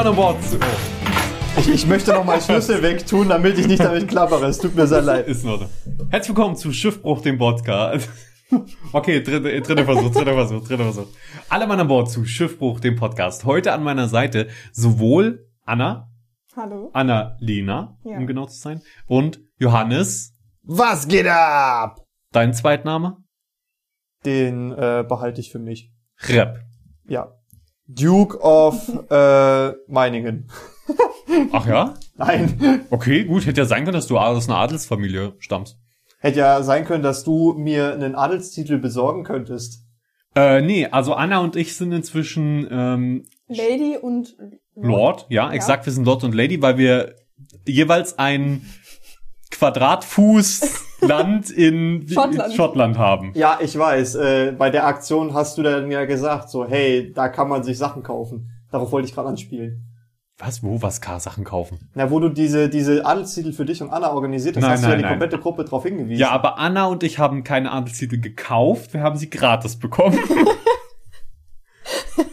An Bord. Oh, Ich, ich möchte noch mal Schlüssel wegtun, damit ich nicht damit klappere. Es tut mir sehr leid. ist in Ordnung. Herzlich willkommen zu Schiffbruch, dem Podcast. Okay, dritte, dritter Versuch, dritter Versuch, dritter Versuch. Alle Mann an Bord zu Schiffbruch, dem Podcast. Heute an meiner Seite sowohl Anna, Hallo. Anna-Lena, Ja. um genau zu sein, und Johannes, Was geht ab? dein Zweitname? Den äh, behalte ich für mich. Rep. Ja. Duke of äh, Meiningen. Ach ja? Nein. Okay, gut, hätte ja sein können, dass du aus einer Adelsfamilie stammst. Hätte ja sein können, dass du mir einen Adelstitel besorgen könntest. Äh, nee, also Anna und ich sind inzwischen ähm, Lady und Lord, ja, exakt, wir sind Lord und Lady, weil wir jeweils ein Quadratfuß Land in Schottland. Schottland haben. Ja, ich weiß. Äh, bei der Aktion hast du dann ja gesagt, so, hey, da kann man sich Sachen kaufen. Darauf wollte ich gerade anspielen. Was, wo, was, K-Sachen kaufen? Na, wo du diese, diese Adelstitel für dich und Anna organisiert hast, Nein, hast du ja nein, die nein. komplette Gruppe drauf hingewiesen. Ja, aber Anna und ich haben keine Adelstitel gekauft, wir haben sie gratis bekommen.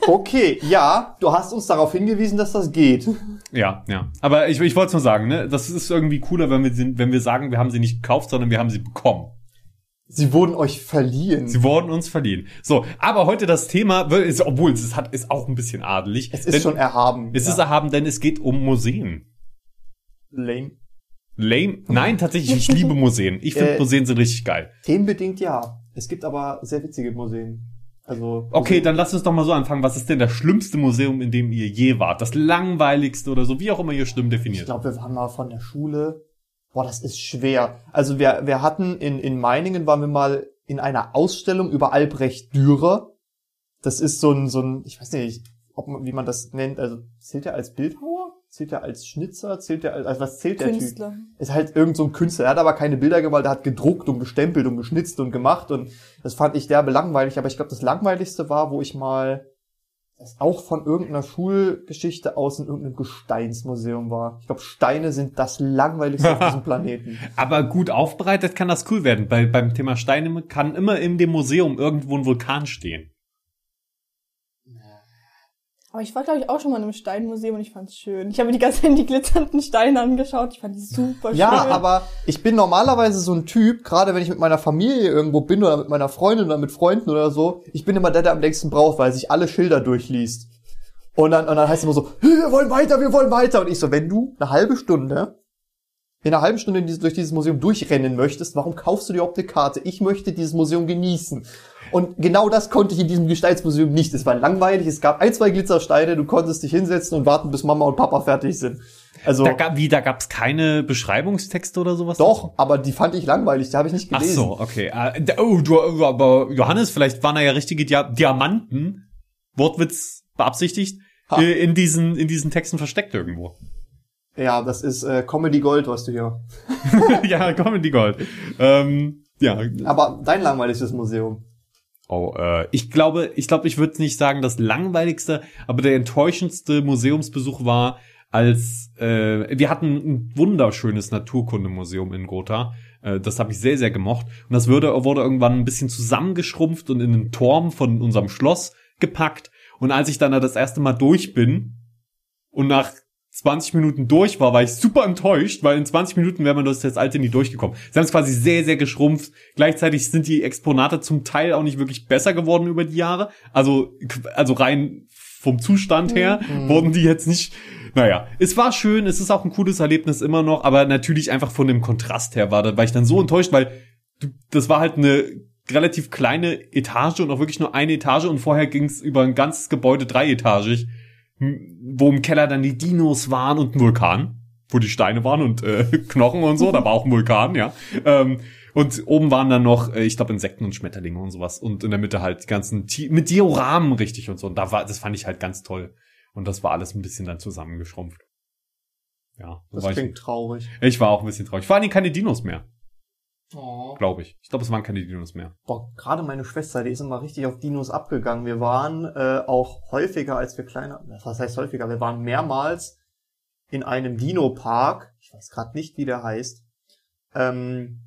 Okay, ja, du hast uns darauf hingewiesen, dass das geht. ja, ja. Aber ich, ich wollte es nur sagen, ne, das ist irgendwie cooler, wenn wir, sind, wenn wir sagen, wir haben sie nicht gekauft, sondern wir haben sie bekommen. Sie wurden euch verliehen. Sie wurden uns verliehen. So, aber heute das Thema, ist, obwohl es hat, ist auch ein bisschen adelig. es ist schon erhaben. Es ist erhaben, denn es geht um Museen. lame. Lame? Nein, tatsächlich, ich liebe Museen. Ich finde Äh, Museen sind richtig geil. Themenbedingt ja. Es gibt aber sehr witzige Museen. Also. Okay, dann lasst uns doch mal so anfangen. Was ist denn das schlimmste Museum, in dem ihr je wart? Das langweiligste oder so, wie auch immer ihr schlimm Ich definiert. glaube, wir waren mal von der Schule. Boah, das ist schwer. Also wir, wir hatten in, in Meiningen waren wir mal in einer Ausstellung über Albrecht Dürer. Das ist so ein, so ein, ich weiß nicht, ob man, wie man das nennt. Also zählt er als Bildhauer? Zählt er als Schnitzer? Zählt er als, also was zählt der Typ? Künstler. ist halt irgend so ein Künstler. Er hat aber keine Bilder gemalt, er hat gedruckt und gestempelt und geschnitzt und gemacht und das fand ich derbe langweilig. Aber ich glaube, das langweiligste war, wo ich mal das auch von irgendeiner Schulgeschichte aus in irgendeinem Gesteinsmuseum war. Ich glaube, Steine sind das langweiligste auf diesem Planeten. Aber gut aufbereitet kann das cool werden. Bei, beim Thema Steine kann immer in dem Museum irgendwo ein Vulkan stehen. Aber ich war, glaube ich, auch schon mal in einem Steinmuseum und ich fand's schön. Ich habe mir die ganze Zeit die glitzernden Steine angeschaut. Ich fand die super Ja, schön. aber ich bin normalerweise so ein Typ, gerade wenn ich mit meiner Familie irgendwo bin oder mit meiner Freundin oder mit Freunden oder so, ich bin immer der, der am längsten braucht, weil er sich alle Schilder durchliest. Und dann, und dann heißt es immer so, "Hey, wir wollen weiter, wir wollen weiter. Und ich so, wenn du eine halbe Stunde, in einer halben Stunde durch dieses Museum durchrennen möchtest, warum kaufst du dir überhaupt eine Karte? Ich möchte dieses Museum genießen. Und genau das konnte ich in diesem Gesteinsmuseum nicht. Es war langweilig, es gab ein, zwei Glitzersteine, du konntest dich hinsetzen und warten, bis Mama und Papa fertig sind. Also, Da gab, wie, da gab's keine Beschreibungstexte oder sowas? doch, aber die fand ich langweilig, die habe ich nicht Ach gelesen. so, okay. Da- oh, du, aber Johannes, vielleicht waren da ja richtige Dia Diamanten, Wortwitz beabsichtigt, Ha. äh, in diesen, in diesen Texten versteckt irgendwo. Ja, das ist äh, Comedy Gold, was du hier. ja, Comedy Gold. Ähm, ja. Aber dein langweiligstes Museum. Oh, äh, ich glaube, ich glaube, ich würde nicht sagen das langweiligste, aber der enttäuschendste Museumsbesuch war, als äh, wir hatten ein wunderschönes Naturkundemuseum in Gotha. Äh, das habe ich sehr, sehr gemocht. Und das wurde, wurde irgendwann ein bisschen zusammengeschrumpft und in den Turm von unserem Schloss gepackt. Und als ich dann da das erste Mal durch bin und nach 20 Minuten durch war, war ich super enttäuscht, weil in 20 Minuten wäre man durch das alte nie durchgekommen. Sie haben es quasi sehr, sehr geschrumpft. Gleichzeitig sind die Exponate zum Teil auch nicht wirklich besser geworden über die Jahre. Also, also rein vom Zustand her wurden die jetzt nicht, naja, es war schön, es ist auch ein cooles Erlebnis immer noch, aber natürlich einfach von dem Kontrast her war, da war ich dann so enttäuscht, weil das war halt eine relativ kleine Etage und auch wirklich nur eine Etage und vorher ging es über ein ganzes Gebäude dreietagig wo im Keller dann die Dinos waren und ein Vulkan, wo die Steine waren und äh, Knochen und so, da war auch ein Vulkan, ja. Ähm, und oben waren dann noch, äh, ich glaube, Insekten und Schmetterlinge und sowas. Und in der Mitte halt die ganzen Ti mit Dioramen richtig und so. Und da war, das fand ich halt ganz toll. Und das war alles ein bisschen dann zusammengeschrumpft. Ja, Das klingt traurig. ich, ich war auch ein bisschen traurig. Vor allem keine Dinos mehr, Oh. glaube ich. Ich glaube, es waren keine Dinos mehr. Boah, gerade meine Schwester, die ist immer richtig auf Dinos abgegangen. Wir waren äh, auch häufiger, als wir kleiner, was heißt häufiger, wir waren mehrmals in einem Dino-Park, ich weiß gerade nicht, wie der heißt, ähm,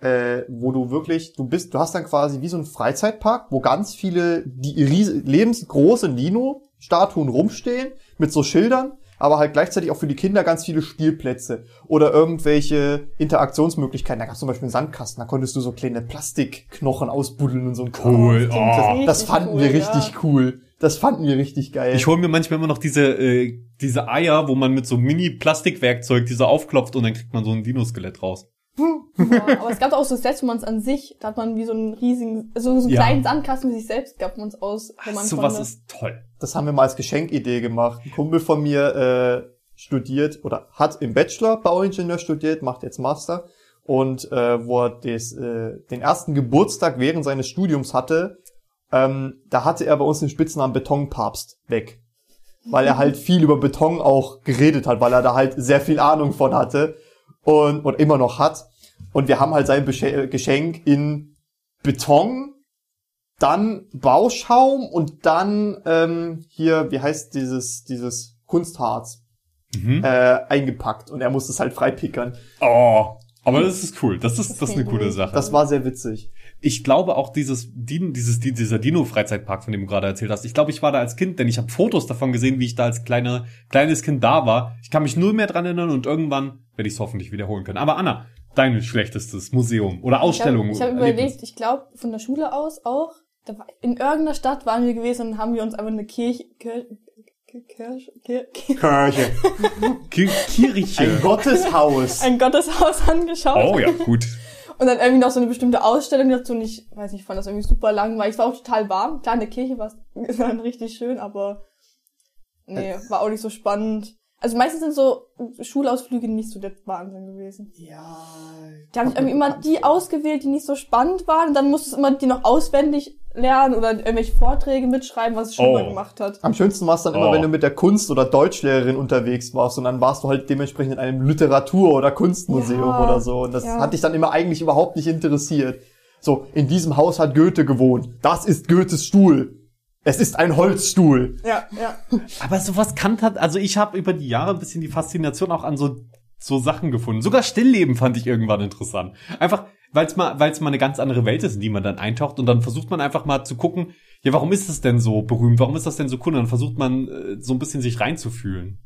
äh, wo du wirklich, du bist, du hast dann quasi wie so ein Freizeitpark, wo ganz viele die ries lebensgroße Dino Statuen rumstehen mit so Schildern, aber halt gleichzeitig auch für die Kinder ganz viele Spielplätze oder irgendwelche Interaktionsmöglichkeiten. Da gab es zum Beispiel einen Sandkasten, da konntest du so kleine Plastikknochen ausbuddeln und so ein Cool. Oh. richtig Das fanden cool, wir ja. richtig cool. Das fanden wir richtig geil. Ich hole mir manchmal immer noch diese, äh, diese Eier, wo man mit so Mini-Plastikwerkzeug diese aufklopft und dann kriegt man so ein Dinoskelett raus. Ja, aber es gab auch so Sets, wo man es an sich, da hat man wie so einen riesigen, so, so einen Ja. kleinen Sandkasten für sich selbst, gab man es aus, wo man Sowas konnte. ist toll. das haben wir mal als Geschenkidee gemacht. Ein Kumpel von mir äh, studiert oder hat im Bachelor Bauingenieur studiert, macht jetzt Master und äh, wo er des, äh, den ersten Geburtstag während seines Studiums hatte, ähm, da hatte er bei uns den Spitznamen Betonpapst weg. Weil er halt viel über Beton auch geredet hat, weil er da halt sehr viel Ahnung von hatte und, und immer noch hat. Und wir haben halt sein Geschenk in Beton, dann Bauschaum und dann ähm, hier, wie heißt dieses, dieses Kunstharz Mhm. äh, eingepackt und er musste es halt freipickern. Oh, aber das ist cool. Das ist, Das das ist eine gut. Sache. Das war sehr witzig. Ich glaube auch dieses, dieses, di- dieser Dino-Freizeitpark, von dem du gerade erzählt hast. Ich glaube, ich war da als Kind, denn ich habe Fotos davon gesehen, wie ich da als kleine, kleines Kind da war. Ich kann mich null mehr dran erinnern und irgendwann werde ich es hoffentlich wiederholen können. Aber Anna, dein schlechtestes Museum oder Ausstellung. Ich habe hab Erlebnis. überlegt, ich glaube, von der Schule aus auch, da war, in irgendeiner Stadt waren wir gewesen und haben wir uns einfach eine Kirche, Kirche, Kirche, Kirche, Kirche. Ki- Kirche. Ein Gotteshaus. ein Gotteshaus angeschaut. oh ja, gut. Und dann irgendwie noch so eine bestimmte Ausstellung dazu und ich weiß nicht, ich fand das irgendwie super langweilig. Es war auch total warm. Klar, in der Kirche war es dann richtig schön, aber nee, war auch nicht so spannend. Also meistens sind so Schulausflüge nicht so der Wahnsinn gewesen. Ja. Die haben irgendwie immer die ausgewählt, die nicht so spannend waren und dann musstest du immer die noch auswendig lernen oder irgendwelche Vorträge mitschreiben, was es schon Oh. mal gemacht hat. Am schönsten war es dann immer, Oh. wenn du mit der Kunst- oder Deutschlehrerin unterwegs warst und dann warst du halt dementsprechend in einem Literatur- oder Kunstmuseum Ja. oder so. Und das Ja. hat dich dann immer eigentlich überhaupt nicht interessiert. So, in diesem Haus hat Goethe gewohnt. Das ist Goethes Stuhl. Es ist ein Holzstuhl. Ja, ja. Aber sowas kann hat, also ich habe über die Jahre ein bisschen die Faszination auch an so so Sachen gefunden. Sogar Stillleben fand ich irgendwann interessant. Einfach, weil es mal, weil es mal eine ganz andere Welt ist, in die man dann eintaucht und dann versucht man einfach mal zu gucken, ja, warum ist das denn so berühmt? Warum ist das denn so cool? Und dann versucht man äh, so ein bisschen sich reinzufühlen.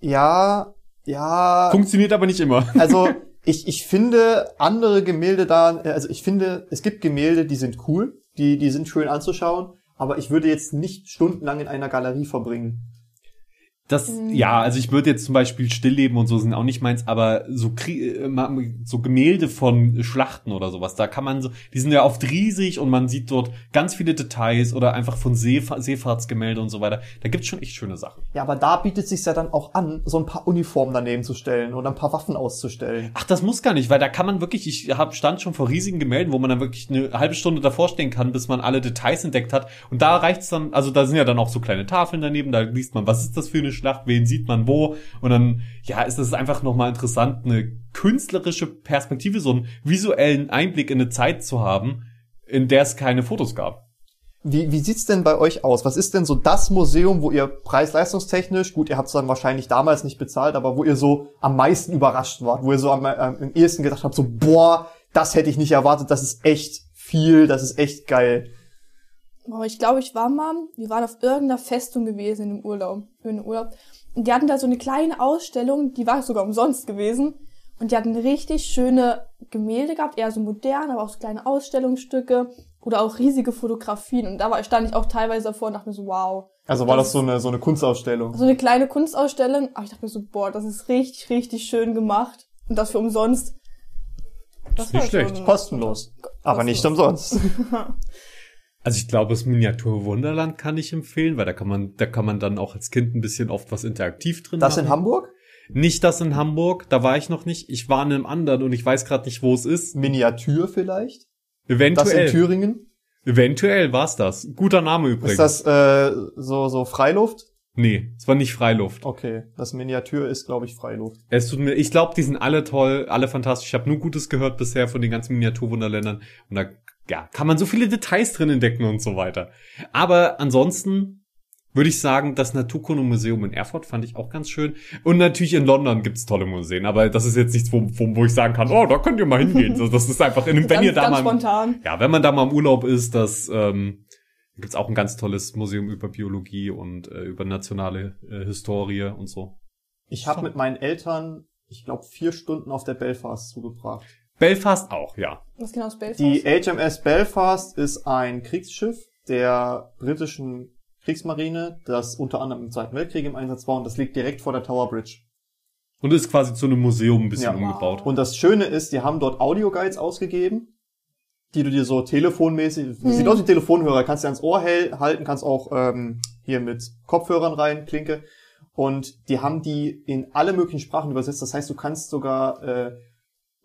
Ja, ja. Funktioniert aber nicht immer. Also ich, ich finde andere Gemälde da, also ich finde, es gibt Gemälde, die sind cool, die, die sind schön anzuschauen, aber ich würde jetzt nicht stundenlang in einer Galerie verbringen. Das, ja, also ich würde jetzt zum Beispiel Stillleben und so sind auch nicht meins, aber so, äh, so Gemälde von Schlachten oder sowas, da kann man so, die sind ja oft riesig und man sieht dort ganz viele Details oder einfach von Seefa Seefahrtsgemälde und so weiter. Da gibt's schon echt schöne Sachen. Ja, aber da bietet sich ja dann auch an, so ein paar Uniformen daneben zu stellen oder ein paar Waffen auszustellen. Ach, das muss gar nicht, weil da kann man wirklich, ich hab, stand schon vor riesigen Gemälden, wo man dann wirklich eine halbe Stunde davor stehen kann, bis man alle Details entdeckt hat. Und da reicht's dann, also da sind ja dann auch so kleine Tafeln daneben, da liest man, was ist das für eine Schlacht, wen sieht man wo. Und dann, ja, ist es einfach nochmal interessant, eine künstlerische Perspektive, so einen visuellen Einblick in eine Zeit zu haben, in der es keine Fotos gab. Wie, wie sieht's denn bei euch aus? Was ist denn so das Museum, wo ihr preis-leistungstechnisch, gut, ihr habt es dann wahrscheinlich damals nicht bezahlt, aber wo ihr so am meisten überrascht wart, wo ihr so am, am, am ehesten gedacht habt, so, boah, das hätte ich nicht erwartet, das ist echt viel, das ist echt geil. Aber ich glaube, ich war mal, wir waren auf irgendeiner Festung gewesen im Urlaub, in den Urlaub. Und die hatten da so eine kleine Ausstellung, die war sogar umsonst gewesen. Und die hatten richtig schöne Gemälde gehabt, eher so modern, aber auch so kleine Ausstellungsstücke oder auch riesige Fotografien. Und da war, stand ich auch teilweise davor und dachte mir so, wow. Also war Das das so eine, so eine Kunstausstellung. So eine kleine Kunstausstellung, aber ich dachte mir so, boah, das ist richtig, richtig schön gemacht. Und das für umsonst. Das Nicht schlecht. Kostenlos. Aber nicht umsonst. Also ich glaube, das Miniatur Wunderland kann ich empfehlen, weil da kann man, da kann man dann auch als Kind ein bisschen oft was interaktiv drin Das machen. in Hamburg? Nicht das in Hamburg, da war ich noch nicht. Ich war in einem anderen und ich weiß gerade nicht, wo es ist. Miniatur vielleicht? Das in Eventuell. Thüringen? Eventuell war's das. Guter Name übrigens. Ist das äh, so, so Freiluft? nee, es war nicht Freiluft. Okay, das Miniatur ist, glaube ich, Freiluft. Es tut mir, ich glaube, die sind alle toll, alle fantastisch. Ich habe nur Gutes gehört bisher von den ganzen Miniaturwunderländern. Und da ja, kann man so viele Details drin entdecken und so weiter. Aber ansonsten würde ich sagen, das Naturkundemuseum in Erfurt fand ich auch ganz schön. Und natürlich in London gibt's tolle Museen. Aber das ist jetzt nichts, wo, wo, wo ich sagen kann, oh, da könnt ihr mal hingehen. Das ist einfach, in, wenn ganz, ihr da ganz mal, spontan. ja, wenn man da mal im Urlaub ist, das ähm, gibt's auch ein ganz tolles Museum über Biologie und äh, über nationale äh, Historie und so. Ich habe mit meinen Eltern, ich glaube, vier Stunden auf der Belfast zugebracht. Belfast auch, ja. Was genau ist Belfast? Die HMS Belfast ist ein Kriegsschiff der britischen Kriegsmarine, das unter anderem im Zweiten Weltkrieg im Einsatz war und das liegt direkt vor der Tower Bridge. Und ist quasi zu einem Museum ein bisschen Ja. umgebaut. Und das Schöne ist, die haben dort Audioguides ausgegeben, die du dir so telefonmäßig, sieht aus wie Telefonhörer, kannst du ans Ohr halten, kannst auch ähm, hier mit Kopfhörern rein, Klinke. Und die haben die in alle möglichen Sprachen übersetzt. Das heißt, du kannst sogar äh,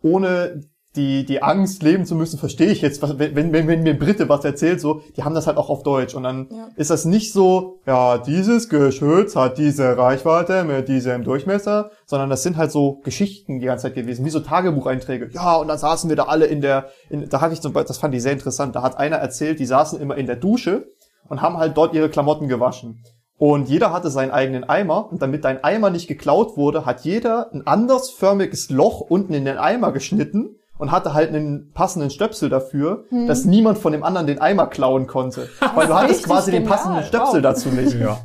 ohne die, die Angst leben zu müssen, verstehe ich jetzt, was, wenn, wenn, wenn mir ein Brite was erzählt, so, die haben das halt auch auf Deutsch. Und dann Ja. ist das nicht so, ja, dieses Geschütz hat diese Reichweite mit diesem Durchmesser, sondern das sind halt so Geschichten die ganze Zeit gewesen, wie so Tagebucheinträge. Ja, und dann saßen wir da alle in der, in, da hatte ich zum Beispiel, das fand ich sehr interessant, da hat einer erzählt, die saßen immer in der Dusche und haben halt dort ihre Klamotten gewaschen. Und jeder hatte seinen eigenen Eimer und damit dein Eimer nicht geklaut wurde, hat jeder ein andersförmiges Loch unten in den Eimer geschnitten und hatte halt einen passenden Stöpsel dafür, dass niemand von dem anderen den Eimer klauen konnte. Weil du hattest quasi den genial, passenden Stöpsel wow. dazu nicht. Ja.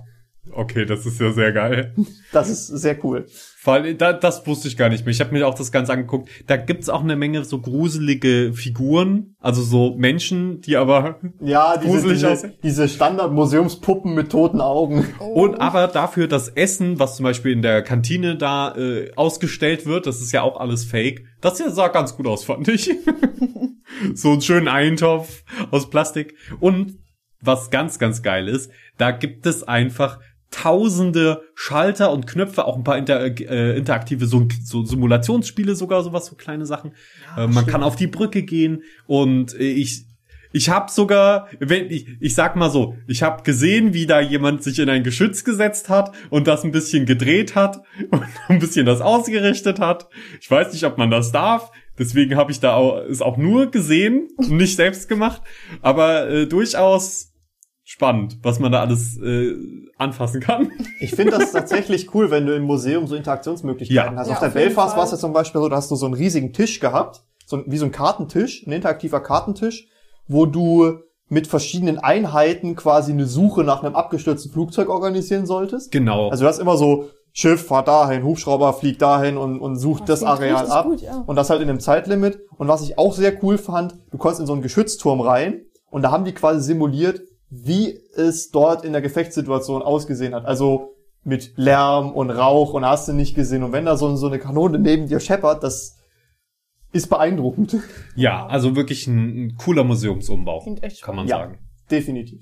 Okay, das ist ja sehr geil. Das ist sehr cool. Vor allem, da, das wusste ich gar nicht mehr. Ich habe mir auch das Ganze angeguckt. Da gibt's auch eine Menge so gruselige Figuren, also so Menschen, die aber Ja, diese, Gruselig diese, aussehen. diese Standard-Museumspuppen mit toten Augen. und aber dafür das Essen, was zum Beispiel in der Kantine da äh, ausgestellt wird, das ist ja auch alles Fake. Das hier sah ganz gut aus, fand ich. so einen schönen Eintopf aus Plastik. Und was ganz, ganz geil ist, da gibt es einfach tausende Schalter und Knöpfe, auch ein paar inter, äh, interaktive so, so Simulationsspiele sogar, sowas, so kleine Sachen. äh, man kann auf die Brücke gehen und äh, ich ich habe sogar, wenn ich, ich sag mal so, ich habe gesehen, wie da jemand sich in ein Geschütz gesetzt hat und das ein bisschen gedreht hat und ein bisschen das ausgerichtet hat. Ich weiß nicht, ob man das darf. Deswegen habe ich da auch, es auch nur gesehen, und nicht selbst gemacht, aber äh, durchaus spannend, was man da alles äh, anfassen kann. Ich finde das tatsächlich cool, wenn du im Museum so Interaktionsmöglichkeiten Ja. hast. Ja, auf der auf Belfast war es ja zum Beispiel so, da hast du so einen riesigen Tisch gehabt, so ein, wie so ein Kartentisch, ein interaktiver Kartentisch, wo du mit verschiedenen Einheiten quasi eine Suche nach einem abgestürzten Flugzeug organisieren solltest. Genau. Also du hast immer so, Schiff fahrt dahin, Hubschrauber fliegt dahin und, und sucht das, Das klingt Areal ab. gut, ja. Und das halt in einem Zeitlimit. Und was ich auch sehr cool fand, du konntest in so einen Geschützturm rein und da haben die quasi simuliert, wie es dort in der Gefechtssituation ausgesehen hat. Also mit Lärm und Rauch und hast du nicht gesehen. Und wenn da so, so eine Kanone neben dir scheppert, das ist beeindruckend. ja, also wirklich ein, ein cooler Museumsumbau, Klingt echt kann man Ja. sagen. Definitiv.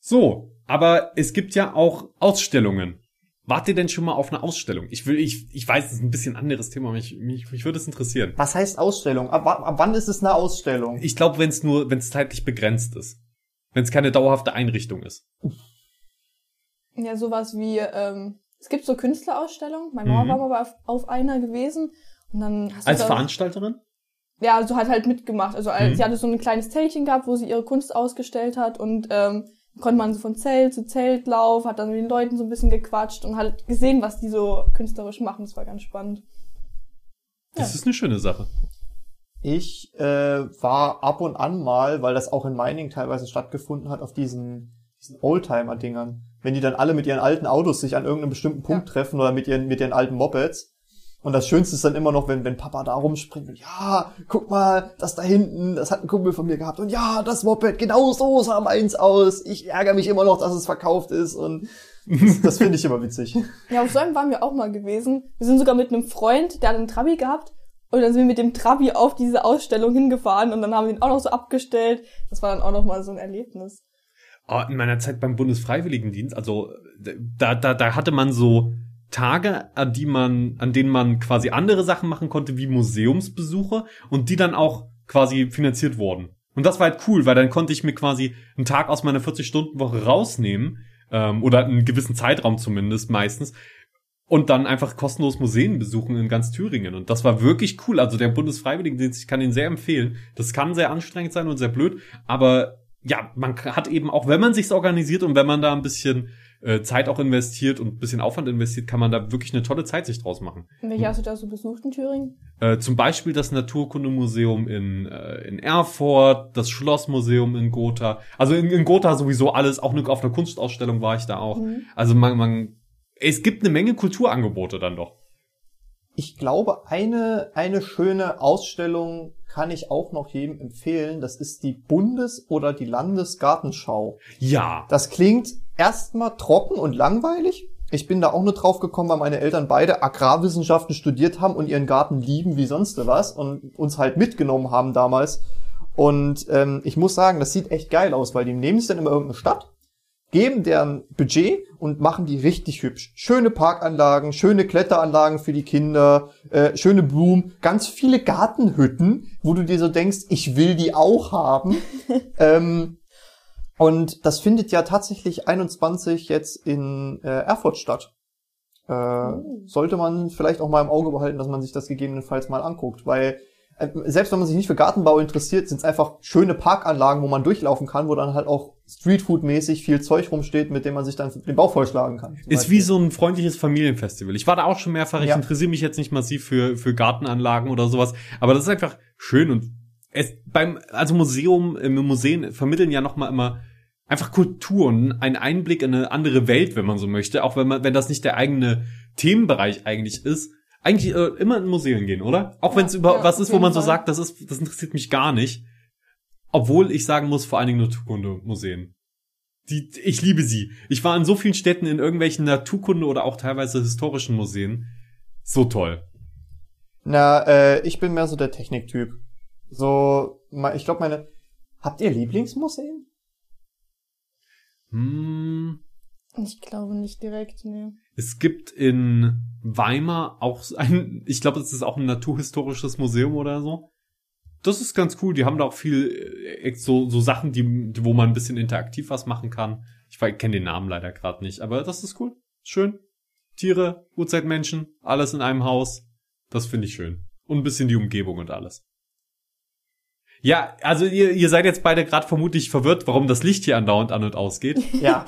So, aber es gibt ja auch Ausstellungen. Wart ihr denn schon mal auf eine Ausstellung? Ich will, ich, ich weiß, es ist ein bisschen anderes Thema, aber mich, mich, mich würde es interessieren. Was heißt Ausstellung? Ab, ab wann ist es eine Ausstellung? Ich glaube, wenn es nur, wenn es zeitlich begrenzt ist. Wenn es keine dauerhafte Einrichtung ist. Ja, sowas wie, ähm, es gibt so Künstlerausstellungen. Meine Mama Mhm. war mal auf, auf einer gewesen. Und dann hast du Als da, Veranstalterin? Ja, so hat halt mitgemacht. Also als, Mhm. sie hatte so ein kleines Zeltchen gehabt, wo sie ihre Kunst ausgestellt hat und ähm, konnte man so von Zelt zu Zelt laufen, hat dann mit den Leuten so ein bisschen gequatscht und halt gesehen, was die so künstlerisch machen. Das war ganz spannend. Das ist eine schöne Sache. Ich äh, war ab und an mal, weil das auch in Mining teilweise stattgefunden hat, auf diesen, diesen Oldtimer-Dingern. Wenn die dann alle mit ihren alten Autos sich an irgendeinem bestimmten Punkt Ja. treffen oder mit ihren, mit ihren alten Mopeds. Und das Schönste ist dann immer noch, wenn, wenn Papa da rumspringt und ja, guck mal, das da hinten, das hat ein Kumpel von mir gehabt. Und ja, das Moped, genau so sah meins aus. Ich ärgere mich immer noch, dass es verkauft ist. Und das, das finde ich immer witzig. Ja, auf so einem waren wir auch mal gewesen. Wir sind sogar mit einem Freund, der hat einen Trabi gehabt. Und dann sind wir mit dem Trabi auf diese Ausstellung hingefahren und dann haben wir ihn auch noch so abgestellt. Das war dann auch noch mal so ein Erlebnis. Oh, in meiner Zeit beim Bundesfreiwilligendienst, also da, da, da hatte man so Tage, an die man, an denen man quasi andere Sachen machen konnte, wie Museumsbesuche und die dann auch quasi finanziert wurden. Und das war halt cool, weil dann konnte ich mir quasi einen Tag aus meiner 40-Stunden-Woche rausnehmen, ähm, oder einen gewissen Zeitraum zumindest meistens, und dann einfach kostenlos Museen besuchen in ganz Thüringen. Und das war wirklich cool. Also der Bundesfreiwilligendienst, ich kann ihn sehr empfehlen. Das kann sehr anstrengend sein und sehr blöd, aber ja, man hat eben auch, wenn man sich's organisiert und wenn man da ein bisschen äh, Zeit auch investiert und ein bisschen Aufwand investiert, kann man da wirklich eine tolle Zeit sich draus machen. Welche hast du da so besucht in Thüringen? Äh, zum Beispiel das Naturkundemuseum in, äh, in Erfurt, das Schlossmuseum in Gotha. Also in, in Gotha sowieso alles, auch nur auf einer Kunstausstellung war ich da auch. Mhm. Also man, man, es gibt eine Menge Kulturangebote dann doch. Ich glaube, eine, eine schöne Ausstellung kann ich auch noch jedem empfehlen. Das ist die Bundes- oder die Landesgartenschau. Ja. Das klingt erstmal trocken und langweilig. Ich bin da auch nur drauf gekommen, weil meine Eltern beide Agrarwissenschaften studiert haben und ihren Garten lieben wie sonst was und uns halt mitgenommen haben damals. Und ähm, ich muss sagen, das sieht echt geil aus, weil die nehmen sich dann immer irgendeine Stadt, geben deren Budget und machen die richtig hübsch. Schöne Parkanlagen, schöne Kletteranlagen für die Kinder, äh, schöne Blumen, ganz viele Gartenhütten, wo du dir so denkst, ich will die auch haben. ähm, und das findet ja tatsächlich 21 jetzt in äh, Erfurt statt. Äh, Sollte man vielleicht auch mal im Auge behalten, dass man sich das gegebenenfalls mal anguckt, weil selbst wenn man sich nicht für Gartenbau interessiert, sind es einfach schöne Parkanlagen, wo man durchlaufen kann, wo dann halt auch Streetfood-mäßig viel Zeug rumsteht, mit dem man sich dann den Bauch vollschlagen kann. Ist Beispiel. wie so ein freundliches Familienfestival. Ich war da auch schon mehrfach. Ich Ja. interessiere mich jetzt nicht massiv für, für Gartenanlagen oder sowas. Aber das ist einfach schön und es beim, also Museum, im Museen vermitteln ja nochmal immer einfach Kultur und einen Einblick in eine andere Welt, wenn man so möchte. Auch wenn man, wenn das nicht der eigene Themenbereich eigentlich ist. Eigentlich äh, immer in Museen gehen, oder? Auch wenn es über ja, was ist, wo man so Fall. sagt, das ist, das interessiert mich gar nicht. Obwohl ich sagen muss, vor allen Dingen Naturkunde-Museen. Die, ich liebe sie. Ich war in so vielen Städten in irgendwelchen Naturkunde oder auch teilweise historischen Museen. So toll. Na, äh, ich bin mehr so der Techniktyp. So, ich glaube meine. Habt ihr Lieblingsmuseen? Hm, Ich glaube nicht direkt, nee. Es gibt in Weimar auch ein, ich glaube, das ist auch ein naturhistorisches Museum oder so. Das ist ganz cool. Die haben da auch viel äh, so, so Sachen, die, wo man ein bisschen interaktiv was machen kann. Ich kenne den Namen leider gerade nicht, aber das ist cool. Schön. Tiere, Urzeitmenschen, alles in einem Haus. Das finde ich schön. Und ein bisschen die Umgebung und alles. Ja, also ihr, ihr seid jetzt beide gerade vermutlich verwirrt, warum das Licht hier andauernd an und ausgeht. Ja.